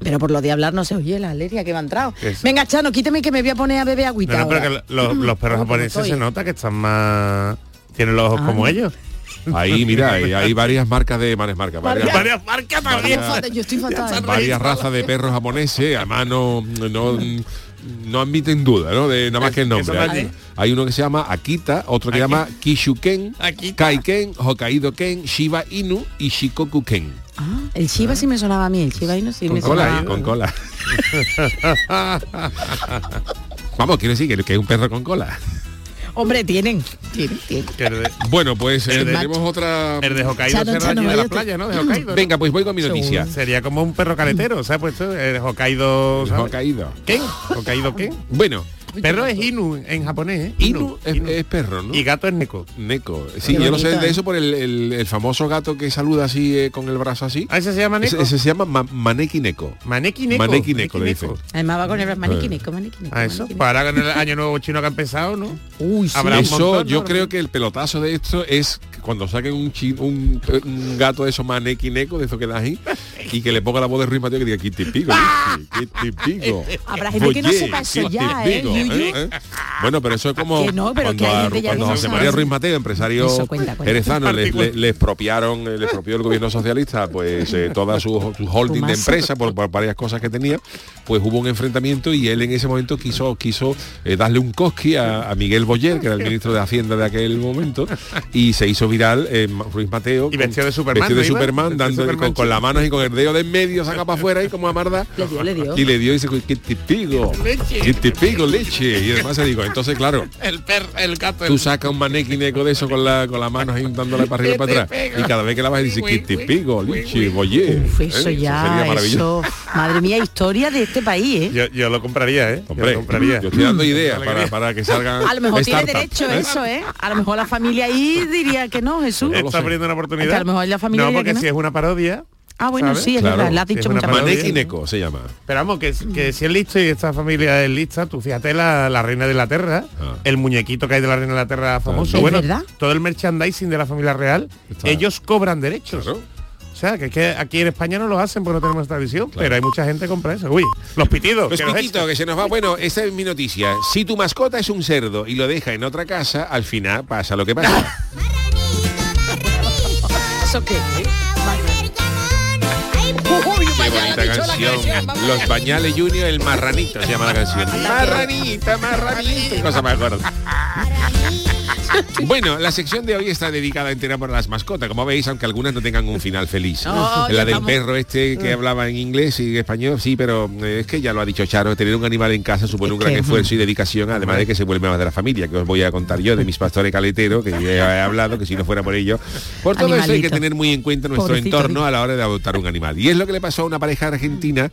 Pero por lo de hablar no se oye la alergia que me ha entrado. Venga, Chano, quíteme que me voy a poner a beber agüita. No, no, pero ahora. que lo- los perros ¿Cómo japoneses se nota que están más... Tienen los ojos Ah, como no. ellos. Ahí, mira, hay, hay varias marcas de mares marcas, varias, Varias marcas también. Yo fatal, yo estoy fatal. varias razas de perros japoneses, además no, no, no admiten duda, ¿no? De nada más que el nombre. Hay, hay uno que se llama Akita, otro que se llama Kishuken, Akita. Kaiken, Hokkaido Ken, Shiba Inu y Shikoku Ken. Ah, el Shiba sí me sonaba a mí, el Shiba no sí Con me cola, sonaba. ¿eh? con cola. Vamos, quiere decir que, que es un perro con cola. Hombre, tienen, tienen, tienen. De, Bueno, pues eh, El de- tenemos otra... el de Hokkaido Chano, será Chano, allí de la playa, ¿no? De Hokkaido. ¿no? Venga, pues voy con mi noticia. Sería como un perro caletero, ¿sabes? Pues esto, el Hokkaido... ¿sabes? Hokkaido. ¿Qué? ¿Hokkaido qué? Bueno, Perro es Inu en japonés, ¿eh? Inu es, es perro, ¿no? Y gato es Neko. Neko. Sí, Qué yo lo sé de ¿eh? eso por el, el- el famoso gato que saluda así eh, con el brazo así. ¿Ah, ese se llama Neko? Ese, ese se llama ma- Maneki Neko. Maneki Neko. Maneki Neko, le dicen. Además va con el Eh. maniquineco, maniquineco. Ah, eso. Para con el año nuevo chino que ha empezado, ¿no? Uy, sí. Habrá un Eso montón, yo ¿no? creo que el pelotazo de esto es cuando saquen un, un, un gato de esos manequineco, de esos que da ahí, y que le ponga la voz de Ruiz Mateo que diga, ¿qué te pico? leche? ¿Qué te pico? Habrá gente que no sepa eso ¿qué te ya, ¿eh? Yuyu? ¿Eh? Bueno, pero eso es como no, cuando, a- cuando José. María Ruiz Mateo, empresario Eso, jerezano, le, le- le expropiaron, le expropió el gobierno socialista pues eh, toda su, su holding de empresa por, por varias cosas que tenía, pues hubo un enfrentamiento y él en ese momento quiso quiso eh, darle un cosqui a, a Miguel Boyer, que era el ministro de Hacienda de aquel momento, y se hizo viral eh, Ruiz Mateo Y vestido de Superman, vestido de ¿no iba? Superman, de dando Superman con, con las manos y con el dedo de en medio saca para afuera y como amarda Le dio, le dio. y le dio y dice ¿qué te pigo? ¿qué te pigo leche? y además se digo entonces claro El perro, el gato. tú sacas un manequineco de eso con la con las manos ahí dándole para arriba y para atrás y cada vez que la vas dice ¿qué te pigo? leche boye Uf, eso ya, maravilloso eso. Madre mía, historia de este país, ¿eh? Yo, yo lo compraría, ¿eh? Hombre, yo lo compraría. yo estoy dando ideas para, para que salgan A lo mejor tiene derecho ¿eh? eso, ¿eh? A lo mejor la familia ahí diría que no, Jesús. No Está sé. abriendo una oportunidad. Es que a lo mejor la familia No, porque no. si es una parodia. Ah, bueno, ¿sabes? sí, es Claro, verdad, la has dicho una muchas veces. Se llama Pero vamos, que, que si es listo y esta familia es lista, tú fíjate la, la reina de Inglaterra, Ah. el muñequito que hay de la reina de Inglaterra famoso. ¿Es bueno, verdad? todo el merchandising de la familia real, Está- ellos cobran derechos. Claro. O sea, que es que aquí en España no lo hacen porque no tenemos tradición, pero hay mucha gente que compra eso. Uy, los pitidos. Los que pititos, que se nos va. Bueno, esta es mi noticia. Si tu mascota es un cerdo y lo deja en otra casa, al final pasa lo que pasa. ¿Eso qué? Qué bonita canción. Los Bañales Junior, el marranito se llama la canción. Marranita, marranito. Qué cosa más gorda. Bueno, la sección de hoy está dedicada entera por las mascotas, como veis, aunque algunas no tengan un final feliz. La del estamos- perro este que hablaba en inglés y español, sí, pero eh, es que ya lo ha dicho Charo, tener un animal en casa supone Es un gran que- esfuerzo y dedicación, además de que se vuelve más de la familia, que os voy a contar yo de mis pastores caleteros, que ya he hablado, que si no fuera por ello. Por todo eso hay que tener muy en cuenta nuestro Pobrecito, entorno a la hora de adoptar un animal. Y es lo que le pasó a una pareja argentina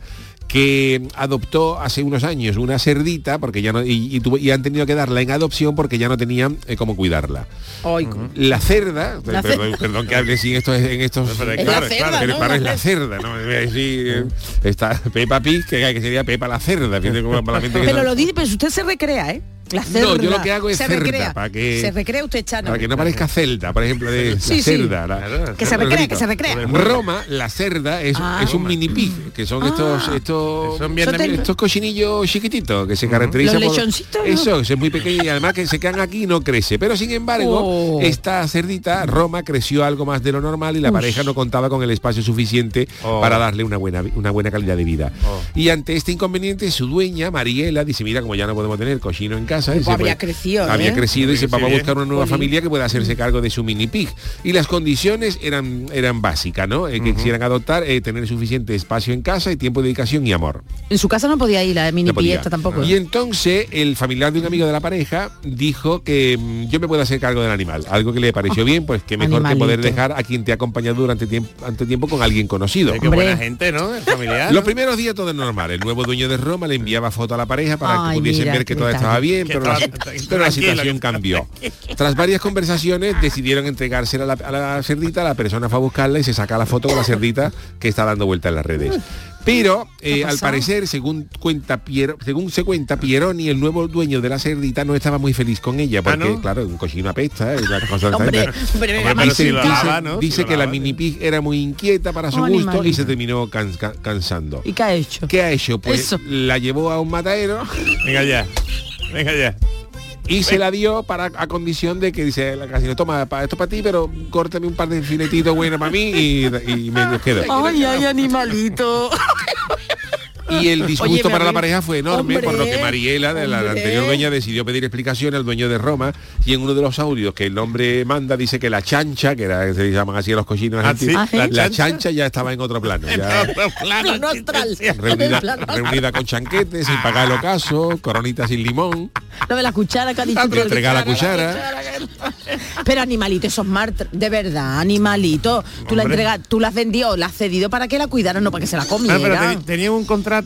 que adoptó hace unos años una cerdita porque ya no y, y tuvo- y han tenido que darla en adopción porque ya no tenían eh, cómo cuidarla. Ay, La cerda, La perdón, cer- perdón que hable sin esto en estos Es la cerda, pero ¿no? para es La la cerda, ¿no? Eh, sí, eh, está Peppa Pig, que, que sería Pepa la cerda, fíjate cómo para la gente que Pero no- lo dice, pero usted se recrea, ¿eh? La No, yo lo que hago es se cerda, recrea. para que- Se recrea usted, Chano. para que no parezca celda, por ejemplo, de Sí, la sí. cerda. la-. Que se recrea, que se recrea. Roma, la cerda, es, Ah. es un mini pig, que son estos, estos, Son bien Eso te- estos cochinillos chiquititos que se caracterizan Los por eso, es muy pequeño y además que se quedan aquí y no crece. Pero sin embargo, Oh. esta cerdita, Roma, creció algo más de lo normal y la Ush. pareja no contaba con el espacio suficiente Oh. para darle una buena, una buena calidad de vida. Oh. Y ante este inconveniente, su dueña, Mariela, dice, mira, como ya no podemos tener cochino en casa, dice, había pues, crecido, había ¿eh? crecido y Sí, vamos a buscar una nueva familia que pueda hacerse cargo de su mini pig. Y las condiciones eran, eran básicas, ¿no? Eh, que quisieran adoptar, eh, tener suficiente espacio en casa y tiempo de dedicación y amor. En su casa no podía ir la mini No podía. esta tampoco. Y entonces el familiar de un amigo de la pareja dijo que mm, yo me puedo hacer cargo del animal. Algo que le pareció bien, pues que mejor que poder dejar a quien te ha acompañado durante tiempo, ante tiempo con alguien conocido. Qué Hombre. buena gente, ¿no? El familiar. Los primeros días todo es normal. El nuevo dueño de Roma le enviaba foto a la pareja para Ay, que pudiesen mira, ver que todo estaba bien, Pero la, pero situación cambió. Tras varias conversaciones decidieron entregársela a la, a la cerdita, la persona fue a buscarla y se saca la foto con la cerdita que está dando vuelta en las redes. Pero eh, ¿Qué ha al parecer, según cuenta Piero, según se cuenta, Pieroni, el nuevo dueño de la cerdita, no estaba muy feliz con ella, porque Ah, ¿no? claro, un cochino apesta, ¿eh? dice, lava, ¿no? dice Si lo que la mini pig era muy inquieta para su Oh, gusto y se terminó can- can- cansando. ¿Y qué ha hecho? ¿Qué ha hecho? Pues Eso. la llevó a un matadero Venga ya. Venga ya. y se la dio para a condición de que dice la casino, toma, pa- esto para ti, pero córtame un par de filetitos buenos para mí y, y me los quedo. Ay, ay, animalito. Y el disgusto Oye, para la pareja fue enorme, por lo que Mariela, de la, anterior dueña, decidió pedir explicación al dueño de Roma y en uno de los audios que el hombre manda dice que la chancha, que era, se llaman así a los cochinos Ah, sí, la la, chancha. chancha ya estaba en otro plano. ya- Plano astral. reunida, Plano astral. reunida con chanquetes, sin pagar el ocaso, coronita sin limón, Lo de la cuchara que ha dicho. le entrega la cuchara. Pero animalito, esos mart, de verdad, animalito. Tú la entregas, tú la has vendido, la has cedido para que la cuidaran, no para que se la Ah, comiera. tenían un contrato,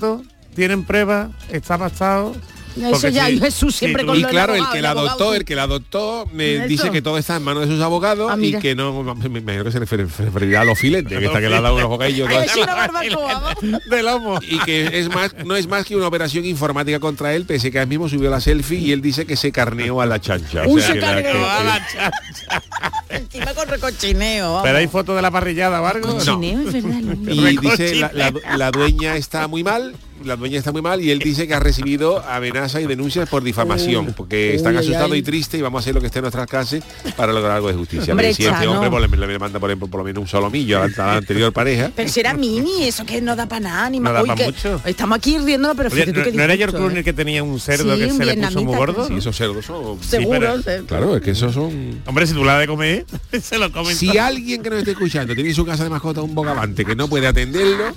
tienen pruebas, está pactado. Eso Porque ya, si- Jesús si siempre tú- con Y lo claro, el abogado, que la adoptó, sí. el que la adoptó, me Eso. dice que todo está en manos de sus abogados Ah, y que no, me me imagino que se refer- se referirá a los filetes, que está que le ha dado unos vamos. de lomo. y que es más no es más que una operación informática contra él pese que él mismo subió la selfie y él dice que se carneó a la chancha O sea, se carneó a la chancha. Encima con recochineo. vamos. Pero hay fotos de la parrillada o algo. Recochineo, es verdad. Luis. y dice la, la- la dueña está muy mal la dueña está muy mal y él dice que ha recibido amenazas y denuncias por difamación porque están asustados y tristes y vamos a hacer lo que esté en nuestras casas para lograr algo de justicia Hombre, A ver si este Chano. hombre le, le manda por, ejemplo, por lo menos un solomillo a la, a la anterior pareja Pero si era mini, eso que no da para nada, ni No más. da Uy, pa' que mucho. Estamos aquí riéndonos, pero Oye, fíjate ¿no, era George Clooney ¿eh? que tenía un cerdo Sí, que un se le puso muy gordo? Sí, esos cerdos son Seguro. pero- claro es que esos son Hombre, si tú la de comer, se lo comen. si todo. alguien que nos esté escuchando tiene en su casa de mascota un bogavante que no puede atenderlo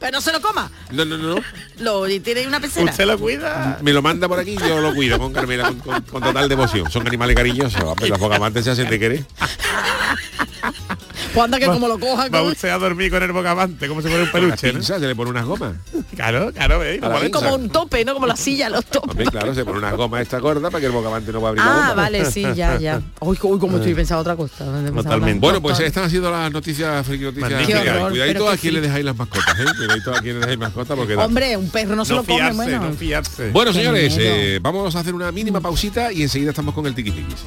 Pero no se lo coma. no no no, no Lo tiene una pecera. Usted lo cuida. me lo manda por aquí y yo lo cuido con Carmela con, con- con total devoción son animales cariñosos hombre, los bogavantes se hacen de querer Pues anda que como lo coja, Va usted a dormir con el bocavante, como si fuera un peluche, ¿no? se le pone unas gomas Claro, claro, ¿eh? A Como un tope, ¿no? Como la silla, los topes. Hombre, claro, se pone una goma esta gorda para que el bogavante no pueda abrir la Ah, vale, sí, ya, ya. Uy, uy, como estoy pensando otra cosa. Totalmente. Bueno, pues estas han sido las noticias, friki noticias. Magníficas. Qué horror, Cuidadito a qué quién le dejáis las mascotas, ¿eh? Cuidadito a quién le dejáis mascotas porque Hombre, un perro no se lo come, fiarse, bueno. no fiarse. Bueno, señores, eh, vamos a hacer una mínima pausita y enseguida estamos con el tiquitiquis.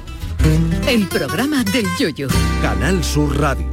El programa del yoyo. Canal Sur Radio.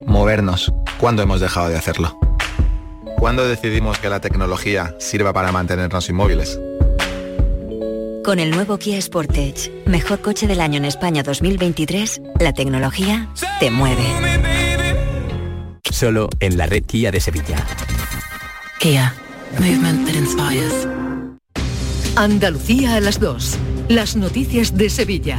Movernos. ¿Cuándo hemos dejado de hacerlo? ¿Cuándo decidimos que la tecnología sirva para mantenernos inmóviles? Con el nuevo Kia Sportage, mejor coche del año en España 2023, la tecnología te mueve. Solo en la red Kia de Sevilla. Kia. Movement that inspires. Andalucía a las 2. Las noticias de Sevilla.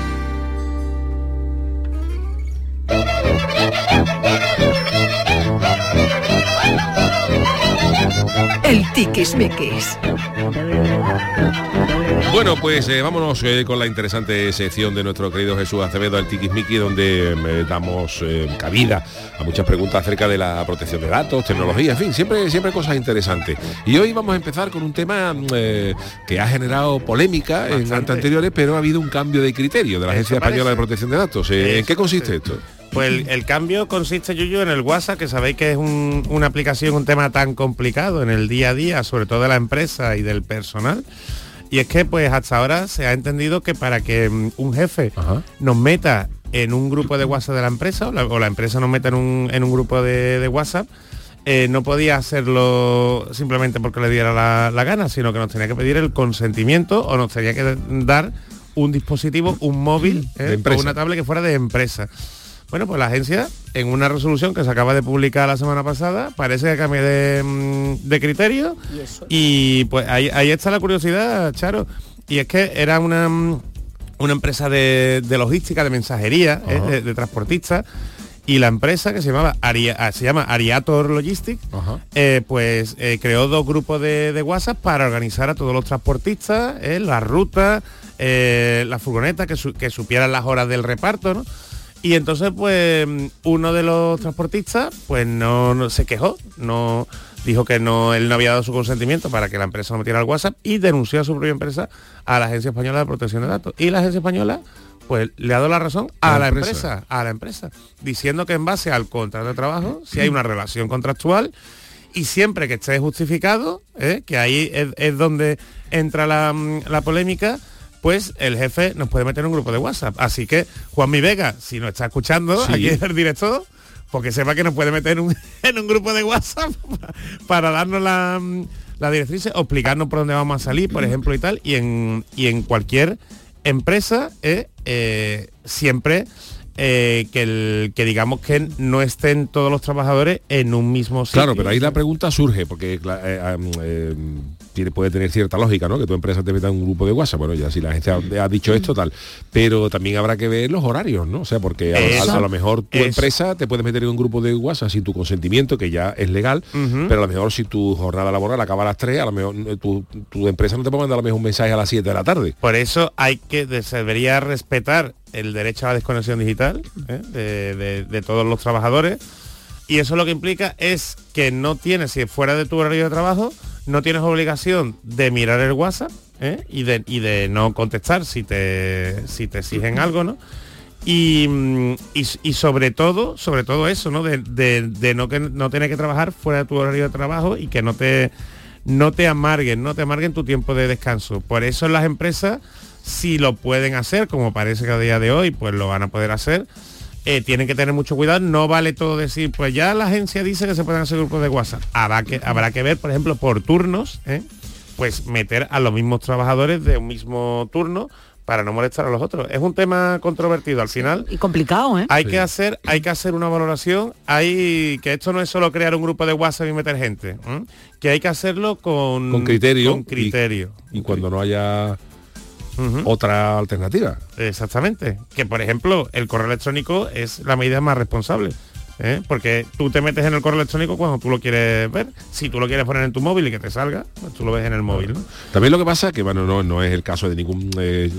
El Tiquismiquis. Bueno, pues eh, vámonos eh, con la interesante sección de nuestro querido Jesús Acevedo, el Tiquismiqui, donde eh, damos eh, cabida a muchas preguntas acerca de la protección de datos, tecnología, en fin, siempre, siempre cosas interesantes. Y hoy vamos a empezar con un tema mm, eh, que ha generado polémica en años anteriores, pero ha habido un cambio de criterio de la Agencia Española de. Protección de Datos. Eh, ¿En qué consiste esto? Pues el, el cambio consiste, Yuyu, en el WhatsApp, que sabéis que es un- una aplicación, un tema tan complicado en el día a día, sobre todo de la empresa y del personal. Y es que pues hasta ahora se ha entendido que para que mm, un jefe Ajá. nos meta en un grupo de WhatsApp de la empresa o la, o la empresa nos meta en un, en un grupo de, de WhatsApp, eh, no podía hacerlo simplemente porque le diera la, la gana, sino que nos tenía que pedir el consentimiento o nos tenía que dar un dispositivo, un móvil eh, o una tablet que fuera de empresa. Bueno, pues la agencia, en una resolución que se acaba de publicar la semana pasada, parece que cambia de, mm, de criterio. Y, pues ahí, ahí está la curiosidad, Charo. Y es que era una, mm, una empresa de, de logística, de mensajería, ¿eh? de, de transportistas. Y la empresa que se llamaba ah, se llama Ariator Logistics, eh, pues eh, creó dos grupos de, de WhatsApp para organizar a todos los transportistas, eh, las rutas, eh, las furgonetas, que, su- que supieran las horas del reparto, ¿no? Y entonces, pues, uno de los transportistas, pues no, no se quejó, no dijo que no, él no había dado su consentimiento para que la empresa no metiera el WhatsApp y denunció a su propia empresa a la Agencia Española de Protección de Datos. Y la Agencia Española pues le ha dado la razón a, A la empresa. empresa. a la empresa, diciendo que en base al contrato de trabajo, si hay una relación contractual y siempre que esté justificado, ¿eh? que ahí es, es donde entra la, la polémica, pues el jefe nos puede meter en un grupo de WhatsApp. Así que Juan Mi Vega, si nos está escuchando, Sí. aquí es el director, porque sepa que nos puede meter en un, en un grupo de WhatsApp para darnos la, la directriz o explicarnos por dónde vamos a salir, por ejemplo, y tal, y en, y en cualquier empresa eh, eh, siempre eh, que, el, que digamos que no estén todos los trabajadores en un mismo sitio. Claro, pero ahí la pregunta surge, porque eh, eh, tiene- puede tener cierta lógica, ¿no? Que tu empresa te meta en un grupo de WhatsApp. Bueno, ya si la agencia ha dicho esto, tal. Pero también habrá que ver los horarios, ¿no? O sea, porque a, Eso. a- a lo mejor tu empresa te puede meter en un grupo de WhatsApp sin tu consentimiento, que ya es legal, pero a lo mejor si tu jornada laboral acaba a las 3, a lo mejor eh, tu, tu empresa no te puede mandar a lo mejor un mensaje a las 7 de la tarde. Por eso hay que, se debería respetar el derecho a la desconexión digital ¿eh? de, de- de todos los trabajadores. Y eso lo que implica es que no tienes, si es fuera de tu horario de trabajo, no tienes obligación de mirar el WhatsApp ¿eh? y, de, y de no contestar si te, si te exigen algo, ¿no? Y, mm, y, sobre todo, sobre todo eso, ¿no? De, de- de no, que, no tener que trabajar fuera de tu horario de trabajo y que no te, no te amarguen, no te amarguen tu tiempo de descanso. Por eso las empresas, si lo pueden hacer, como parece que a día de hoy, pues lo van a poder hacer, eh, tienen que tener mucho cuidado. No vale todo decir, pues ya la agencia dice que se pueden hacer grupos de WhatsApp. Habrá que, habrá que ver, por ejemplo, por turnos, ¿eh? pues meter a los mismos trabajadores de un mismo turno para no molestar a los otros. Es un tema controvertido al final. Y complicado, ¿eh? Hay que hacer, hay que hacer una valoración. Hay que esto no es solo crear un grupo de WhatsApp y meter gente, ¿eh? que hay que hacerlo con, Con criterio. Con criterio. Y cuando no haya otra alternativa. Exactamente. Que por ejemplo el correo electrónico es la medida más responsable. ¿Eh? Porque tú te metes en el correo electrónico cuando tú lo quieres ver. Si tú lo quieres poner en tu móvil y que te salga, pues tú lo ves en el móvil. ¿no? También lo que pasa es que, bueno, no, no es el caso de ningún eh,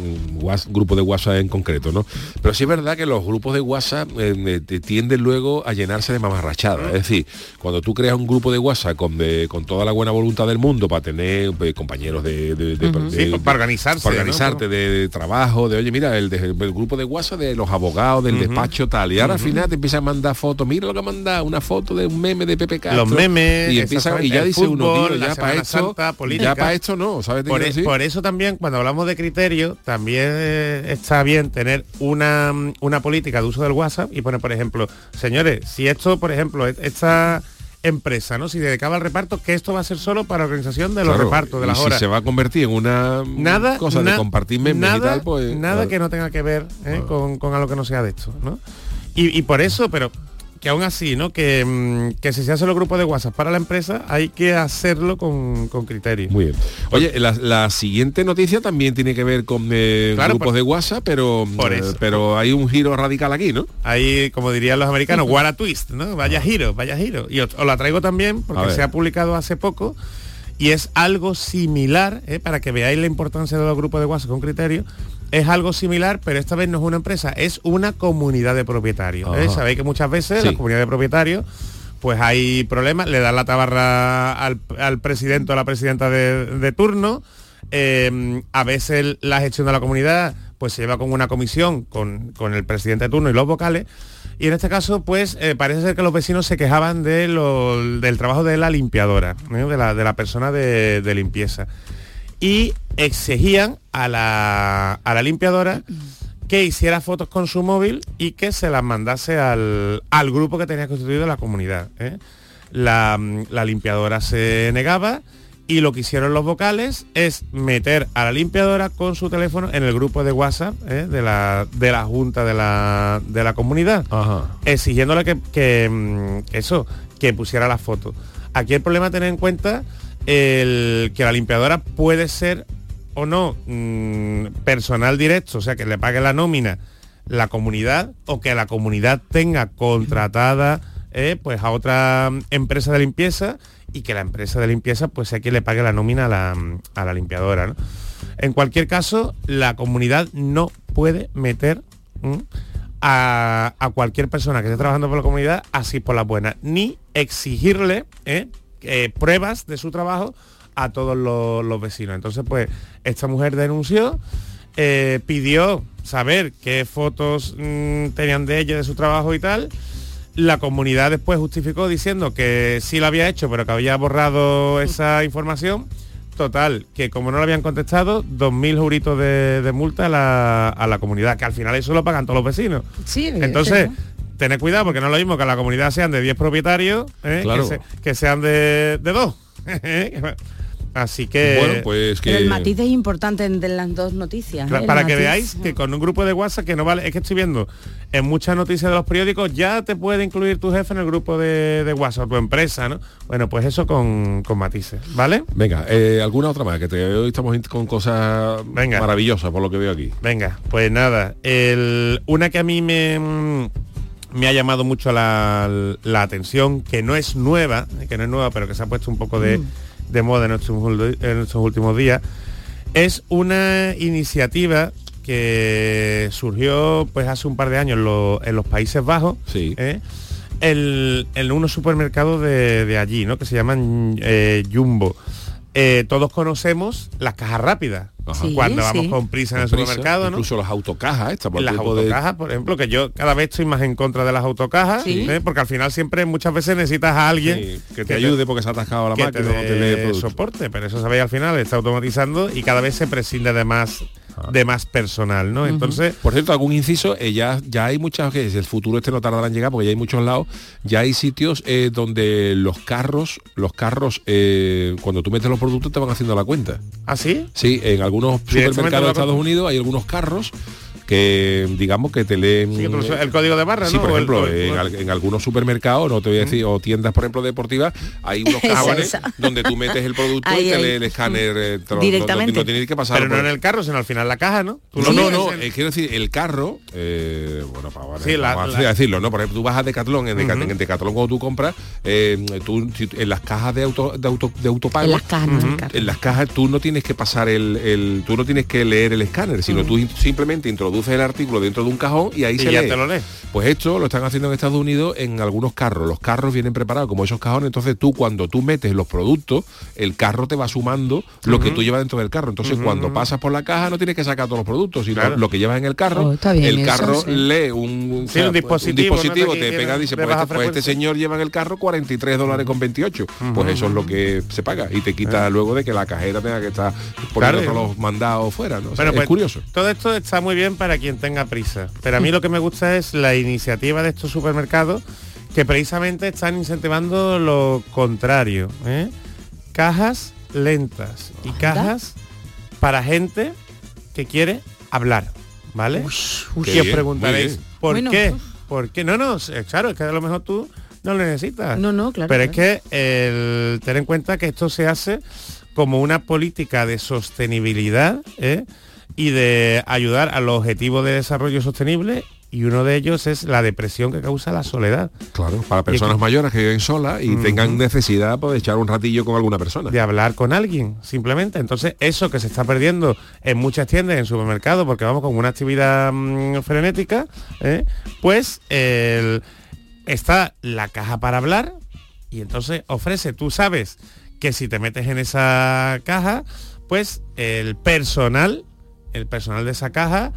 grupo de WhatsApp en concreto, ¿no? Pero sí es verdad que los grupos de WhatsApp eh, tienden luego a llenarse de mamarrachadas. Es decir, cuando tú creas un grupo de WhatsApp con, de- con toda la buena voluntad del mundo para tener pues, compañeros de, de- Sí, para organizarse, para organizarte de, de trabajo, de oye, mira, el, el grupo de WhatsApp de los abogados, del despacho tal. Y ahora al final te empiezan a mandar fotos, mira lo que manda, una foto de un meme de Pepe Castro. Los memes, y, empieza, y ya dice uno, tío, ya para esto, Santa, ya para esto no, ¿sabes? Por, quiero e- por eso también cuando hablamos de criterio, también eh, está bien tener una, una política de uso del WhatsApp y poner, por ejemplo, señores, si esto, por ejemplo, e- esta empresa, ¿no? Si dedicaba al reparto, que esto va a ser solo para organización de los Claro, repartos, de y las si horas. se va a convertir en una nada cosa de compartir memes nada, y tal, pues nada claro. que no tenga que ver ¿eh? con, con algo que no sea de esto, ¿no? Y, y por eso, pero que aún así, ¿no? Que, mm, que si se hace los grupos de WhatsApp para la empresa, hay que hacerlo con, con criterio. Muy bien. Oye, la, la siguiente noticia también tiene que ver con eh, Claro, grupos por- de WhatsApp, pero, por eh, eso. pero hay un giro radical aquí, ¿no? Ahí, como dirían los americanos, what a twist, ¿no? Vaya giro, vaya giro. Y os, os la traigo también porque se ha publicado hace poco y es algo similar, ¿eh? para que veáis la importancia de los grupos de WhatsApp con criterio. Es algo similar, pero esta vez no es una empresa, es una comunidad de propietarios. ¿eh? Sabéis que muchas veces Sí. las comunidades de propietarios pues hay problemas, le dan la tabarra al, al presidente o a la presidenta de, de turno, eh, a veces la gestión de la comunidad pues se lleva con una comisión con, con el presidente de turno y los vocales, y en este caso pues eh, parece ser que los vecinos se quejaban de lo- del trabajo de la limpiadora, de, la, de la persona de, de limpieza, y exigían a la, a la limpiadora que hiciera fotos con su móvil y que se las mandase al, al grupo que tenía constituido la comunidad. ¿eh? La, mm, la limpiadora se negaba y lo que hicieron los vocales es meter a la limpiadora con su teléfono en el grupo de WhatsApp ¿eh? de, la, de la junta de la, de la comunidad, exigiéndole que, que, mm, eso, que pusiera la foto. Aquí el problema es tener en cuenta el, que la limpiadora puede ser o no mm, personal directo, o sea, que le pague la nómina la comunidad o que la comunidad tenga contratada eh, pues a otra empresa de limpieza y que la empresa de limpieza pues sea quien le pague la nómina a la, a la limpiadora. En cualquier caso, la comunidad no puede meter a, a cualquier persona que esté trabajando por la comunidad así por las buenas, ni exigirle ¿eh? Eh, pruebas de su trabajo a todos los, los vecinos. Entonces, pues, esta mujer denunció, eh, pidió saber qué fotos mm, tenían de ella, de su trabajo y tal. La comunidad después justificó diciendo que sí lo había hecho, pero que había borrado esa información. Total, que como no lo habían contestado, 2.000 euritos de, de multa a la, a la comunidad, que al final eso lo pagan todos los vecinos. Sí, Entonces, tened cuidado, porque no es lo mismo que la comunidad sean de 10 propietarios, ¿eh? Claro. que, se- que sean de, de dos. Así que... Bueno, pues Pero el matiz es importante de las dos noticias. ¿eh? Para que matiz. veáis que con un grupo de WhatsApp que no vale, es que estoy viendo en muchas noticias de los periódicos ya te puede incluir tu jefe en el grupo de, de WhatsApp, tu empresa, ¿no? Bueno, pues eso con, con matices, ¿vale? Venga, eh, ¿alguna otra más? Que te- hoy estamos con cosas Venga. maravillosas por lo que veo aquí. Venga, pues nada, el- una que a mí me, me ha llamado mucho la, la atención, que no es nueva, que no es nueva, pero que se ha puesto un poco de, de moda en estos, en estos últimos días, es una iniciativa que surgió pues hace un par de años en, lo- en los Países Bajos, ¿eh? el- en unos supermercados de, de allí, ¿no? que se llaman eh, Jumbo. Eh, todos conocemos las cajas rápidas. Sí, Cuando vamos sí. con prisa en el prisa, supermercado, ¿no? Incluso las autocajas estas. por las de- autocajas, por ejemplo, que yo cada vez estoy más en contra de las autocajas, Sí. ¿eh? porque al final siempre muchas veces necesitas a alguien Sí, que te ayude porque se ha atascado la que máquina te te producto. soporte, pero eso sabéis al final está automatizando y cada vez se prescinde de más de más personal, ¿no? Entonces, Por cierto, algún inciso, eh, ya, ya hay muchas, que el futuro este no tardará en llegar, porque ya hay muchos lados, ya hay sitios eh, donde los carros, los carros, eh, cuando tú metes los productos te van haciendo la cuenta. ¿Ah, sí? Sí, en algunos supermercados de Estados. Unidos hay algunos carros que digamos que te leen Sí, el código de barra, Sí, ¿no? por ejemplo, el- en, al- en algunos supermercados, no te voy a decir, o tiendas, por ejemplo, deportivas, hay unos cajones donde tú metes el producto Ahí, y te lee el escáner eh, te lo- Directamente. No, no tienes que pasar pero no en el carro, sino al final la caja, ¿no? Tú no, no, eh, quiero decir, el carro, eh, bueno, para vale, Sí, la- vamos la- a decirlo, ¿no? Por ejemplo, tú vas a Decathlon, en, Deca- Ujú. en Decathlon cuando tú compras, eh, tú, si- en las cajas de auto de auto de autopago, En las cajas, en las cajas tú no tienes que pasar el, el- tú no tienes que leer el escáner, sino tú simplemente introduces el artículo dentro de un cajón y ahí Y se ya lee. te lo lee. Pues esto lo están haciendo en Estados Unidos en algunos carros. Los carros vienen preparados como esos cajones, entonces tú cuando tú metes los productos, el carro te va sumando lo que tú llevas dentro del carro. Entonces cuando pasas por la caja no tienes que sacar todos los productos, sino Claro. lo que llevas en el carro. Oh, está bien el eso, carro sí. lee un, Sí, un dispositivo, dispositivo, te pega y dice, pues este, pues este señor lleva en el carro 43 dólares con 28. Pues eso es lo que se paga y te quita luego de que la cajera tenga que estar poniendo Claro. todos los mandados fuera. ¿no? O sea, Bueno, es pues, curioso. Todo esto está muy bien para quien tenga prisa. Pero a mí lo que me gusta es la iniciativa de estos supermercados que precisamente están incentivando lo contrario. ¿eh? Cajas lentas y cajas para gente que quiere hablar. ¿Vale? Y os bien, preguntaréis. ¿por Bueno. qué? ¿Por qué? No, no, eh, claro, es que a lo mejor tú no lo necesitas. No, no, claro, Pero claro. es que el tener en cuenta que esto se hace como una política de sostenibilidad ¿eh? Y de ayudar a los objetivos de desarrollo sostenible y uno de ellos es la depresión que causa la soledad. Claro, para personas mayores que viven solas y tengan necesidad pues, de echar un ratillo con alguna persona. de hablar con alguien, simplemente. Entonces, eso que se está perdiendo en muchas tiendas, en supermercados, porque vamos con una actividad mm, frenética, ¿eh? pues el- está la caja para hablar y entonces ofrece, tú sabes que si te metes en esa caja, pues el personal, el personal de esa caja,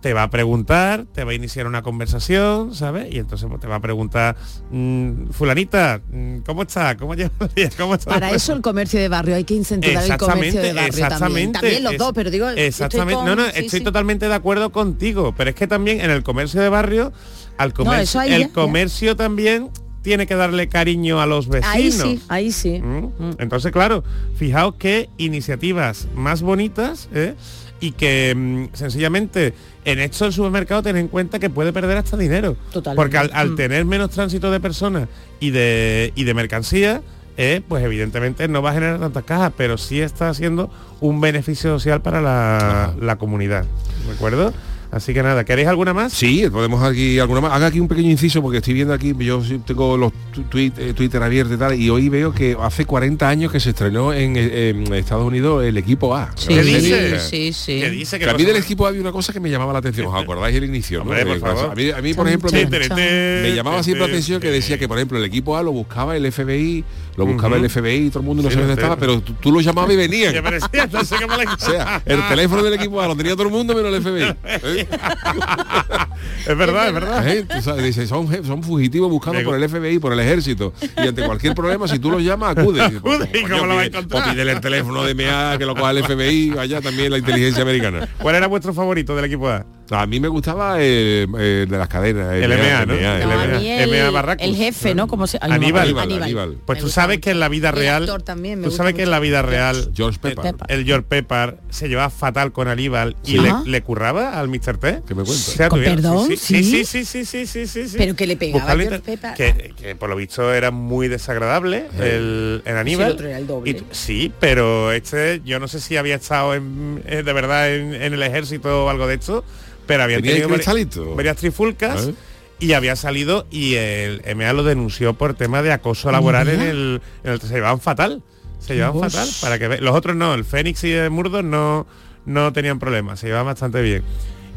te va a preguntar, te va a iniciar una conversación, ¿sabes? Y entonces pues, te va a preguntar, mm, fulanita, mm, ¿cómo está? ¿Cómo lleva el día? ¿Cómo está? Para eso el comercio de barrio, hay que incentivar el comercio de barrio también. exactamente. También los Es- dos, pero digo, Exactamente. con- no, no, sí, estoy sí. totalmente de acuerdo contigo. Pero es que también en el comercio de barrio, al comercio, ahí el ya, ya. comercio también tiene que darle cariño a los vecinos. Ahí sí, ahí sí. Mm. Entonces, claro, fijaos qué iniciativas más bonitas ¿eh? Y que mm, sencillamente en esto el supermercado ten en cuenta que puede perder hasta dinero. Totalmente. Porque al, al Mm. tener menos tránsito de personas y de, y de mercancía, eh, pues evidentemente no va a generar tantas cajas, pero sí está haciendo un beneficio social para la, la comunidad. ¿De acuerdo? Así que nada, ¿queréis alguna más? Sí, podemos aquí alguna más. Haga aquí un pequeño inciso porque estoy viendo aquí, yo tengo los tweet- eh, Twitter abiertos y tal, y hoy veo que hace 40 años que se estrenó en, eh, en Estados Unidos el equipo A. Sí, La sí, sí, sí. ¿Qué dice? Que ¿Qué a mí del equipo A había una cosa que me llamaba la atención. ¿Os acordáis el inicio? ¿no? Hombre, por Eh, favor. A mí, a mí, por ejemplo, me, llamaba siempre la atención que decía que, por ejemplo, el equipo A lo buscaba el FBI, lo buscaba el FBI, y todo el mundo no Sí, sabía lo dónde sé. estaba, pero tú, tú lo llamabas y venían. Sé qué O sea, el teléfono del equipo A lo tenía todo el mundo menos el FBI. es verdad, es verdad. ¿Eh? Tú sabes, dice, son, fugitivos buscados por el FBI, por el ejército. Y ante cualquier problema, si tú los llamas, acude. Acude, ¿y coño, cómo lo va a pide- encontrar? pídele el teléfono de MA, que lo coja el FBI, vaya también la inteligencia americana. ¿Cuál era vuestro favorito del equipo A? A mí me gustaba el, el de las cadenas. El MA, ¿no? MA, No, a MA, mí el, MA Barracus. el jefe, ¿no? Como se, Aníbal. Aníbal, Aníbal. Pues Me tú sabes mucho. que en la vida El real... actor también me tú sabes que en la vida real... George. El George Pepper se llevaba fatal con Aníbal y le, le curraba al Mr. T. ¿Qué me cuentas? O sea, ¿Con tuvieron- perdón? Sí, sí, ¿Sí? sí, sí, sí, sí, sí, sí. Pero que le pegaba George. Que, que por lo visto era muy desagradable el, el Aníbal. el otro era el doble. Y sí, pero este, yo no sé si había estado en, eh, de verdad en, en el ejército o algo de esto, pero había ¿Tenía tenido varias trifulcas ¿Eh? y había salido y el MA lo denunció por tema de acoso laboral en el, en el- se llevaban fatal. Se llevaban fatal para que ve- los otros no, el Fénix y el Murdoch no no tenían problemas, se llevaban bastante bien.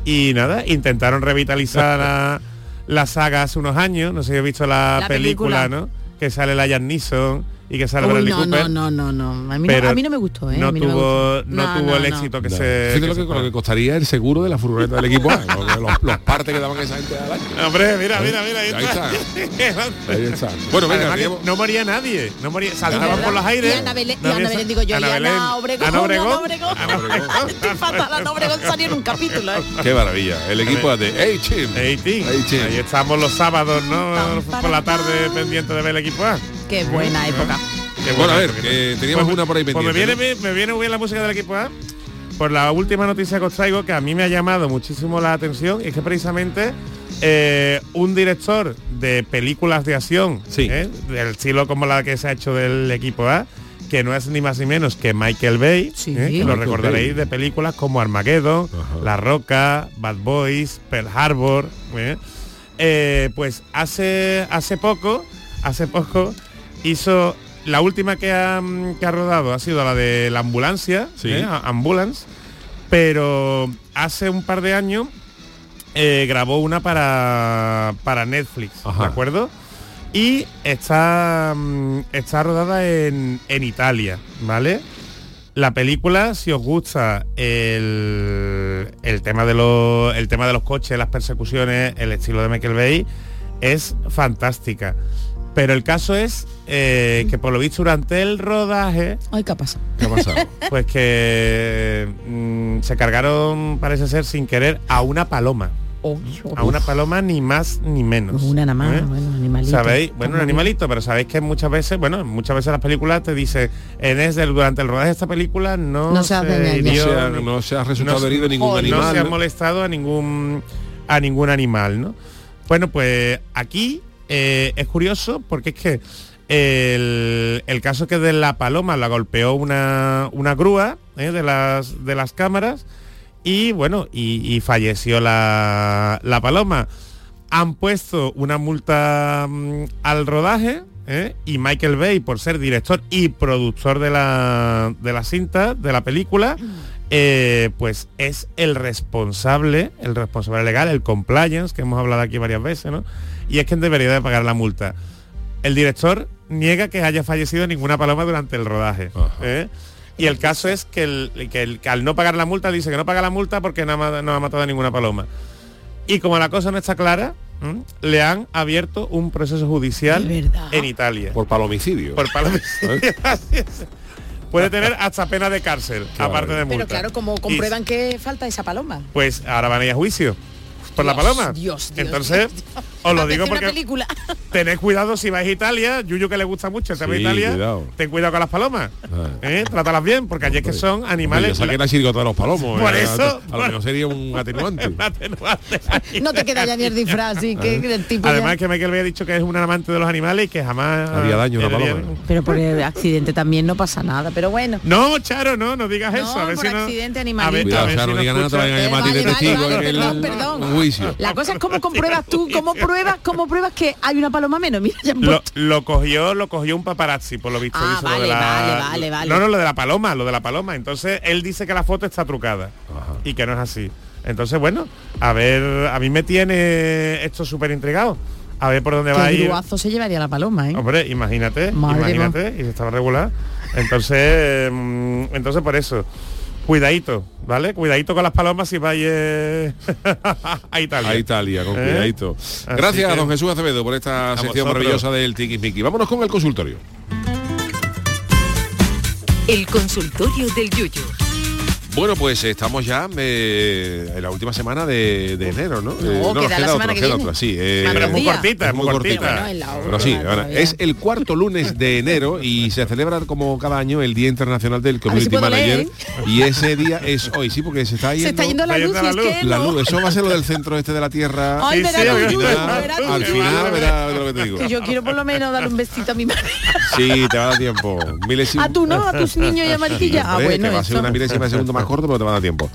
Y nada, intentaron revitalizar la, la saga hace unos años, no sé si he visto la, La película, película. ¿no? Que sale la Jan Neeson y que sale Uy, Bradley no, Cooper. no, no, no, no. A mí, no, a mí no me gustó, ¿eh? No tuvo, no, tuvo el éxito que No. se... Fíjate que lo, se que, lo que costaría el seguro de la furgoneta del equipo A, que- los, los partes que daban esa gente al año. Hombre, mira, mira, mira, ahí, Ahí está. Ahí está. Bueno, venga, no moría nadie, no moría, saltaban por los aires. Y Ana Belén, y Ana Belén, digo yo, Ana y Belén. Ana Obregón, Ana Obregón. Ana Obregón. Ana Obregón. Estoy fatal, Ana Obregón salió en un capítulo, ¿eh? Qué maravilla. El equipo A de H-Team. 18. Eighteen. Ahí estamos los sábados, ¿no? Por la tarde pendiente de ver el equipo A. Qué buena época. Qué Bueno, a ver, que teníamos Pues- una por ahí pues me pendiente. viene, bien- me viene muy bien la música del equipo A por la última noticia que os traigo que a mí me ha llamado muchísimo la atención y es que precisamente eh, un director de películas de acción Sí. ¿eh? del estilo como la que se ha hecho del equipo A que no es ni más ni menos que Michael Bay, Sí. ¿eh? que lo recordaréis Bay. de películas como Armageddon, Ajá. La Roca, Bad Boys, Pearl Harbor. ¿eh? Eh, pues hace hace poco, hace poco hizo la última que ha, mm, que ha rodado ha sido la de la ambulancia, Sí. ¿eh? Ambulance, pero hace un par de años eh, grabó una para para Netflix, Ajá. ¿de acuerdo? Y está mm, está rodada en, en Italia, ¿vale? La película, si os gusta el, el tema de los el tema de los coches, las persecuciones, el estilo de Michael Bay, es fantástica. Pero el caso es eh, que por lo visto durante el rodaje, Ay, ¿qué pasa? ¿Qué ha pasado? pues que mm, se cargaron, parece ser, sin querer, a una paloma. A una paloma ni más ni menos. Una nada más, ¿eh? bueno, animalito. ¿Sabéis? Bueno, un animalito, pero sabéis que muchas veces, bueno, muchas veces las películas te dicen, en es del, durante el rodaje de esta película no, No se. No hirió se ha, ni- no se ha resultado no herido ningún animal. No se ha molestado a ningún a ningún animal, ¿no? Bueno, pues aquí eh, es curioso porque es que el, el caso que de la paloma la golpeó una, una grúa ¿eh? de, las, de las cámaras y bueno, y, y falleció la, la paloma. Han puesto una multa mm, al rodaje ¿eh? y Michael Bay, por ser director y productor de la, de la cinta, de la película, eh, pues es el responsable, el responsable legal, el compliance, que hemos hablado aquí varias veces, ¿no? Y es quien debería de pagar la multa. El director niega que haya fallecido ninguna paloma durante el rodaje. ¿eh? Y el caso es que, el- que el- que al no pagar la multa dice que no paga la multa porque no ha, no ha matado a ninguna paloma. Y como la cosa no está clara, ¿m? le han abierto un proceso judicial en Italia. Por palomicidio. Por palomicidio. Puede tener hasta pena de cárcel, aparte de multa. Pero claro, como Y- comprueban que falta esa paloma. pues ahora van a ir a juicio por la paloma. Dios, Dios, Entonces, Dios, os lo digo una porque película. tened cuidado si vais a Italia, Yuyu que le gusta mucho el tema de Sí, Italia, cuidado. ten cuidado con las palomas. ¿eh? Trátalas bien, porque allí es que son Yo animales. saqué la chirigota de los palomos. Por eh, eso, a, a lo mejor sería un atenuante. No te queda ya ni el disfraz, así que el tipo ya- Además que Michael había dicho que es un amante de los animales y que jamás Haría daño una querría- paloma. Pero por el accidente también no pasa nada, pero bueno. No, Charo, no, no digas No, eso. A ver por si no. accidente a ver, animalito. Cuidado, a ver o sea, si no no digan nada, te vayan a llamar a ti Eh, de testigo en el juicio. La cosa es cómo compruebas tú, cómo pruebas, cómo pruebas que hay una paloma menos. Mira, ya han Lo, cogió, lo cogió un paparazzi, por lo visto. Ah, dice lo vale, de la- vale, vale, vale. No, no, lo de la paloma, lo de la paloma. Entonces, él dice que la foto está trucada y que no es así. Entonces, bueno, a ver, a mí me tiene esto súper intrigado. A ver por dónde va a ir. se llevaría la paloma, ¿eh? Hombre, imagínate, Madre imagínate, y estaba regular. Entonces, mm, entonces por eso, cuidadito, ¿vale? Cuidadito con las palomas si vais eh, a Italia. A Italia, con ¿Eh? cuidadito. Gracias a don Jesús Acevedo por esta A sección vosotros. maravillosa del Tiki Vámonos con el consultorio. El consultorio del Yuyu. Bueno, pues estamos ya eh, en la última semana de, de enero, ¿no? Eh, queda nos la queda semana otra, que viene. otra, sí. eh, Pero es muy cortita, es es muy cortita. Bueno, en la Pero sí, última ahora, todavía. es el cuarto lunes de enero y se celebra como cada año el Día Internacional del si Community puedo Manager. leer, y ese día es hoy, sí, porque se está yendo, Se está yendo la luz la es luz. que la no. luz. Eso va a ser lo del centro este de la Tierra. Ay, Sí, verá sí, verá Al final verá lo que te digo. Yo quiero por lo menos darle un besito a mi madre. Sí, te va a dar tiempo. Milésimo- A tú no, a tus niños y a Mariquilla. Ah, bueno, va a ser una milésima de segundo más corto, pero te va a dar tiempo.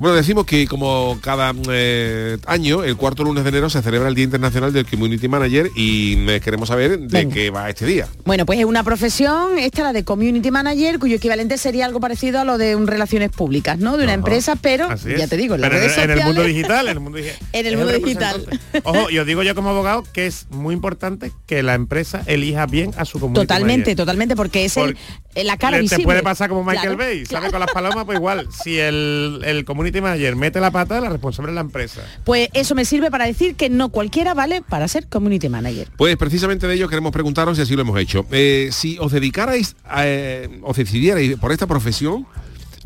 Bueno, decimos que como cada eh, año, el cuarto lunes de enero se celebra el Día Internacional del Community Manager y eh, queremos saber de Venga. qué va este día. Bueno, pues es una profesión, esta la de community manager, cuyo equivalente sería algo parecido a lo de un relaciones públicas, ¿no? De una empresa, pero ya te digo, en las Pero redes en, el mundo digital, en el mundo digital. En el mundo representante. Ojo, y os digo yo como abogado que es muy importante que la empresa elija bien a su comunidad. Totalmente, totalmente, porque es el, Por- la cara Le- visible. Te puede pasar como Michael Claro, Bay, ¿sabes? claro. Con las palomas, pues igual. Si el, el community manager mete la pata, la responsable es la empresa. Pues eso me sirve para decir que no cualquiera vale para ser community manager. Pues precisamente de ello queremos preguntaros y así lo hemos hecho. Eh, si os dedicarais, a, eh, os decidierais por esta profesión,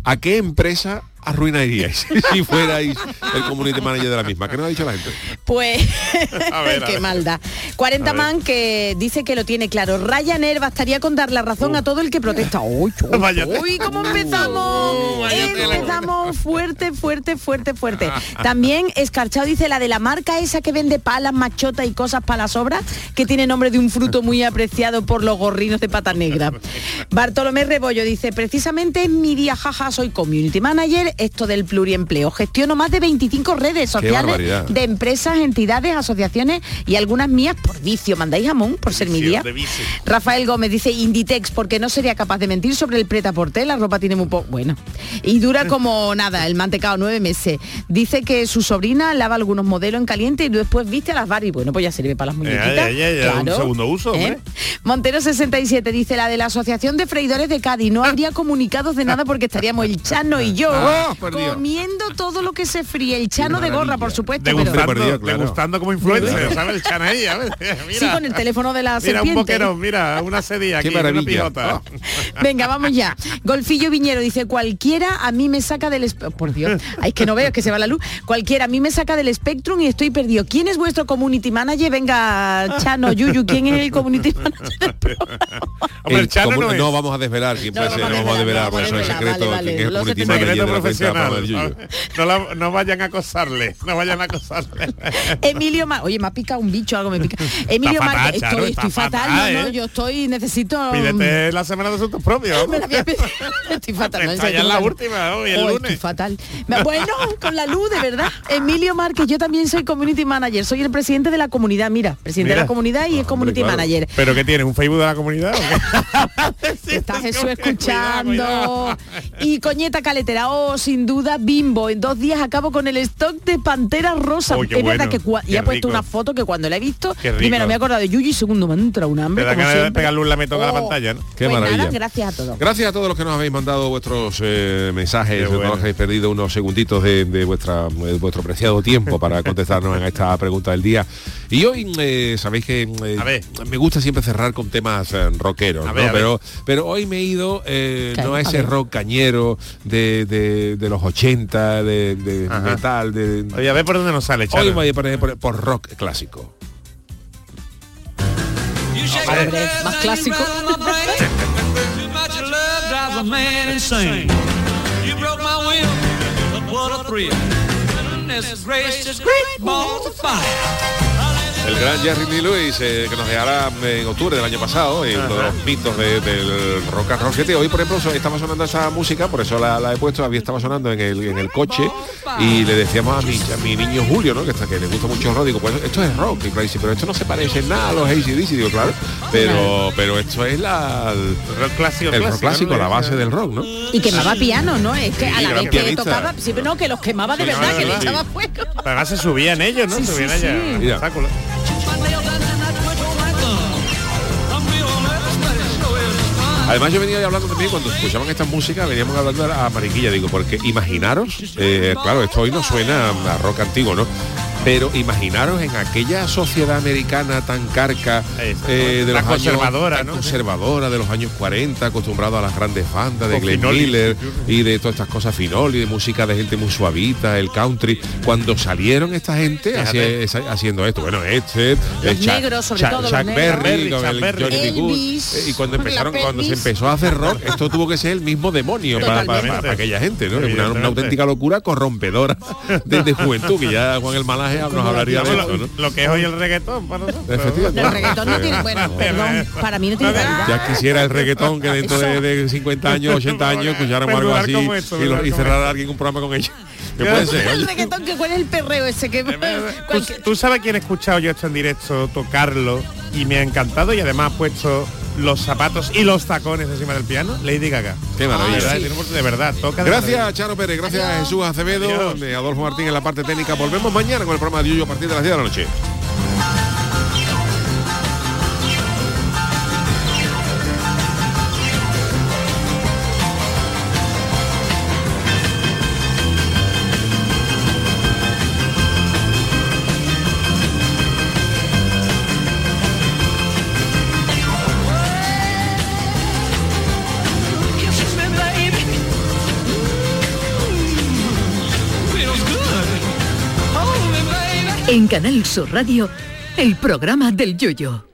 ¿a qué empresa arruinaríais si fuerais el community manager de la misma? ¿Qué nos ha dicho la gente? Pues, A ver, a qué ver. maldad. 40 A ver. man que dice que lo tiene claro. Ryanair bastaría con dar la razón a todo el que protesta. Uy, uy, ¿cómo empezamos? Uh, empezamos fuerte, fuerte, fuerte, fuerte. También Escarchado dice la de la marca esa que vende palas, machota y cosas para las obras, que tiene nombre de un fruto muy apreciado por los gorrinos de pata negra. Bartolomé Rebollo dice, precisamente es mi día, jaja, soy community manager, esto del pluriempleo. Gestiono más de 25 redes sociales de empresas, entidades, asociaciones y algunas mías por vicio. ¿Mandáis jamón por ser mi día? Rafael Gómez dice Inditex porque no sería capaz de mentir sobre el preta porté, la ropa tiene muy poco. Bueno. Y dura como nada, el mantecado nueve meses. Dice que su sobrina lava algunos modelos en caliente y después viste a las Barbie. Bueno, pues ya sirve para las muñequitas. ya, ya, ya, un segundo uso, ¿Eh? Montero 67 dice la de la Asociación de Freidores de Cádiz. No habría comunicados de nada porque estaríamos el Chano y yo Por Dios. comiendo todo lo que se fríe. El Chano de gorra, por supuesto. pero- Degustando, perdido, claro. degustando como influencer, ¿sabes? El Chanaí, a ver, mira. Sí, con el teléfono de la Mira un serpiente. boquerón, mira, una sedilla Qué aquí, una maravilla. pijota. Venga, vamos ya. Golfillo Viñero dice, cualquiera a mí me saca del... Por Dios, ay, es que no veo, es que se va la luz. Cualquiera a mí me saca del Spectrum y estoy perdido. ¿Quién es vuestro community manager? Venga, Chano, Yuyu, ¿quién es el community manager? del programa? Hombre, el Chano comu- no es. no vamos a desvelar quién No, puede no ser, no vamos a desvelar, desvelar, por eso es vale, secreto vale, quién es el lo community secreto manager No, la- no vayan a acosarle, no vayan a acosarle. Emilio Mar... Oye, me ha picado un bicho, algo me pica. Emilio fatal, Márquez, estoy, fatal, fatal, no, no, ¿eh? yo estoy, necesito... Pídete la semana de asuntos propios. Me la voy a pedir. Estoy fatal. Está serio, ya en la bueno. última, hoy, el Oh, lunes. Estoy fatal. Me- Bueno, con la luz, de verdad. Emilio Márquez, yo también soy community manager. Soy el presidente de la comunidad, mira. Presidente de la comunidad y es community claro. manager. ¿Pero qué tiene? ¿Un Facebook de la comunidad o qué? Está Jesús Cuidado, escuchando. cuidado. Y Coñeta Caletera, oh, sin duda, Bimbo. En dos días acabo con el stock de Panteras Rosas. Oh, es qué verdad que cua- y qué ha puesto una foto que cuando la he visto, Qué primero me he acordado de Yuyu y segundo me ha entrado un hambre. Te da como ganas de siempre. pegarle un lametón a la Oh. pantalla, ¿no? Qué Pues nada, maravilla. gracias a todos. Gracias a todos los que nos habéis mandado vuestros eh, mensajes, Qué no bueno. os habéis perdido unos segunditos de, de vuestra, de vuestro preciado tiempo para contestarnos en esta pregunta del día. Y hoy eh, sabéis que eh, A ver. me gusta siempre cerrar con temas eh, rockeros, ¿no? pero, pero hoy me he ido eh, Claro, no a ese rock cañero de, de- de los 80, de, metal, de, Oye, a ver por dónde nos sale, Charo. Hoy voy a poner por, por rock clásico. Hombre, más clásico. El gran Jerry Lee Lewis, eh, que nos dejará en octubre del año pasado, eh, uno de los mitos de- del rock and roll. Fíjate, hoy, por ejemplo, estaba sonando esa música, por eso la, la he puesto, había estaba sonando en el, en el coche y le decíamos a mi, a mi niño Julio, ¿no? que, está, que le gusta mucho el rock, digo, pues esto es rock, y claro, dice, pero esto no se parece en nada a los ACDC, digo, claro, pero, pero esto es la, el rock clásico, el rock clásico, la base del rock, ¿no? Y quemaba piano, ¿no? Es que a la vez que pianista. tocaba, sí, pero no, que los quemaba de Sí, no, verdad, que le echaba fuego. Además se subían ellos, ¿no? Sí, subían sí, Además yo venía hablando también cuando escuchaban esta música, veníamos hablando a Mariquilla, digo, porque imaginaros, eh, claro, esto hoy no suena a rock antiguo, ¿no? Pero imaginaros en aquella sociedad americana tan carca eh, de Tan los años- conservadora, tan ¿no? conservadora de los años 40, acostumbrado a las grandes bandas de Glenn Finoli. Miller y de todas estas cosas finol y de música de gente muy suavita, el country, cuando salieron esta gente haciendo esto, bueno, este, Los eh, Chuck- negros, sobre Chuck- todo los Chuck negros. Berry, con el. Johnny Elvis, eh, y cuando empezaron, cuando se empezó a hacer rock, esto tuvo que ser el mismo demonio para, para- Totalmente. para- para aquella gente, ¿no? Una, auténtica locura corrompedora de, de juventud, que ya Juan el Malaje nos hablaría de eso, lo, ¿no? lo que es hoy el reggaetón para nosotros. Efectivamente. El reggaetón no tiene, bueno, perdón, para mí no tiene calidad. Ya quisiera el reggaetón que dentro de, de 50 años, 80 años, escucháramos algo así esto, y, lo- y cerrar a alguien un programa con ella. ¿Qué puede ser? El reggaetón, que ¿cuál es el perreo ese que ¿Tú, tú sabes quién he escuchado yo esto en directo tocarlo y me ha encantado y además ha puesto los zapatos y los tacones encima del piano? Lady Gaga. Qué maravilla. De verdad, Sí. de verdad, toca de Gracias maravilla. Charo Pérez, gracias a Jesús Acevedo, Adiós. de Adolfo Martín en la parte técnica. Volvemos mañana con el programa de Yuyo a partir de las 10 de la noche. En Canal Sur Radio, el programa del Yoyo.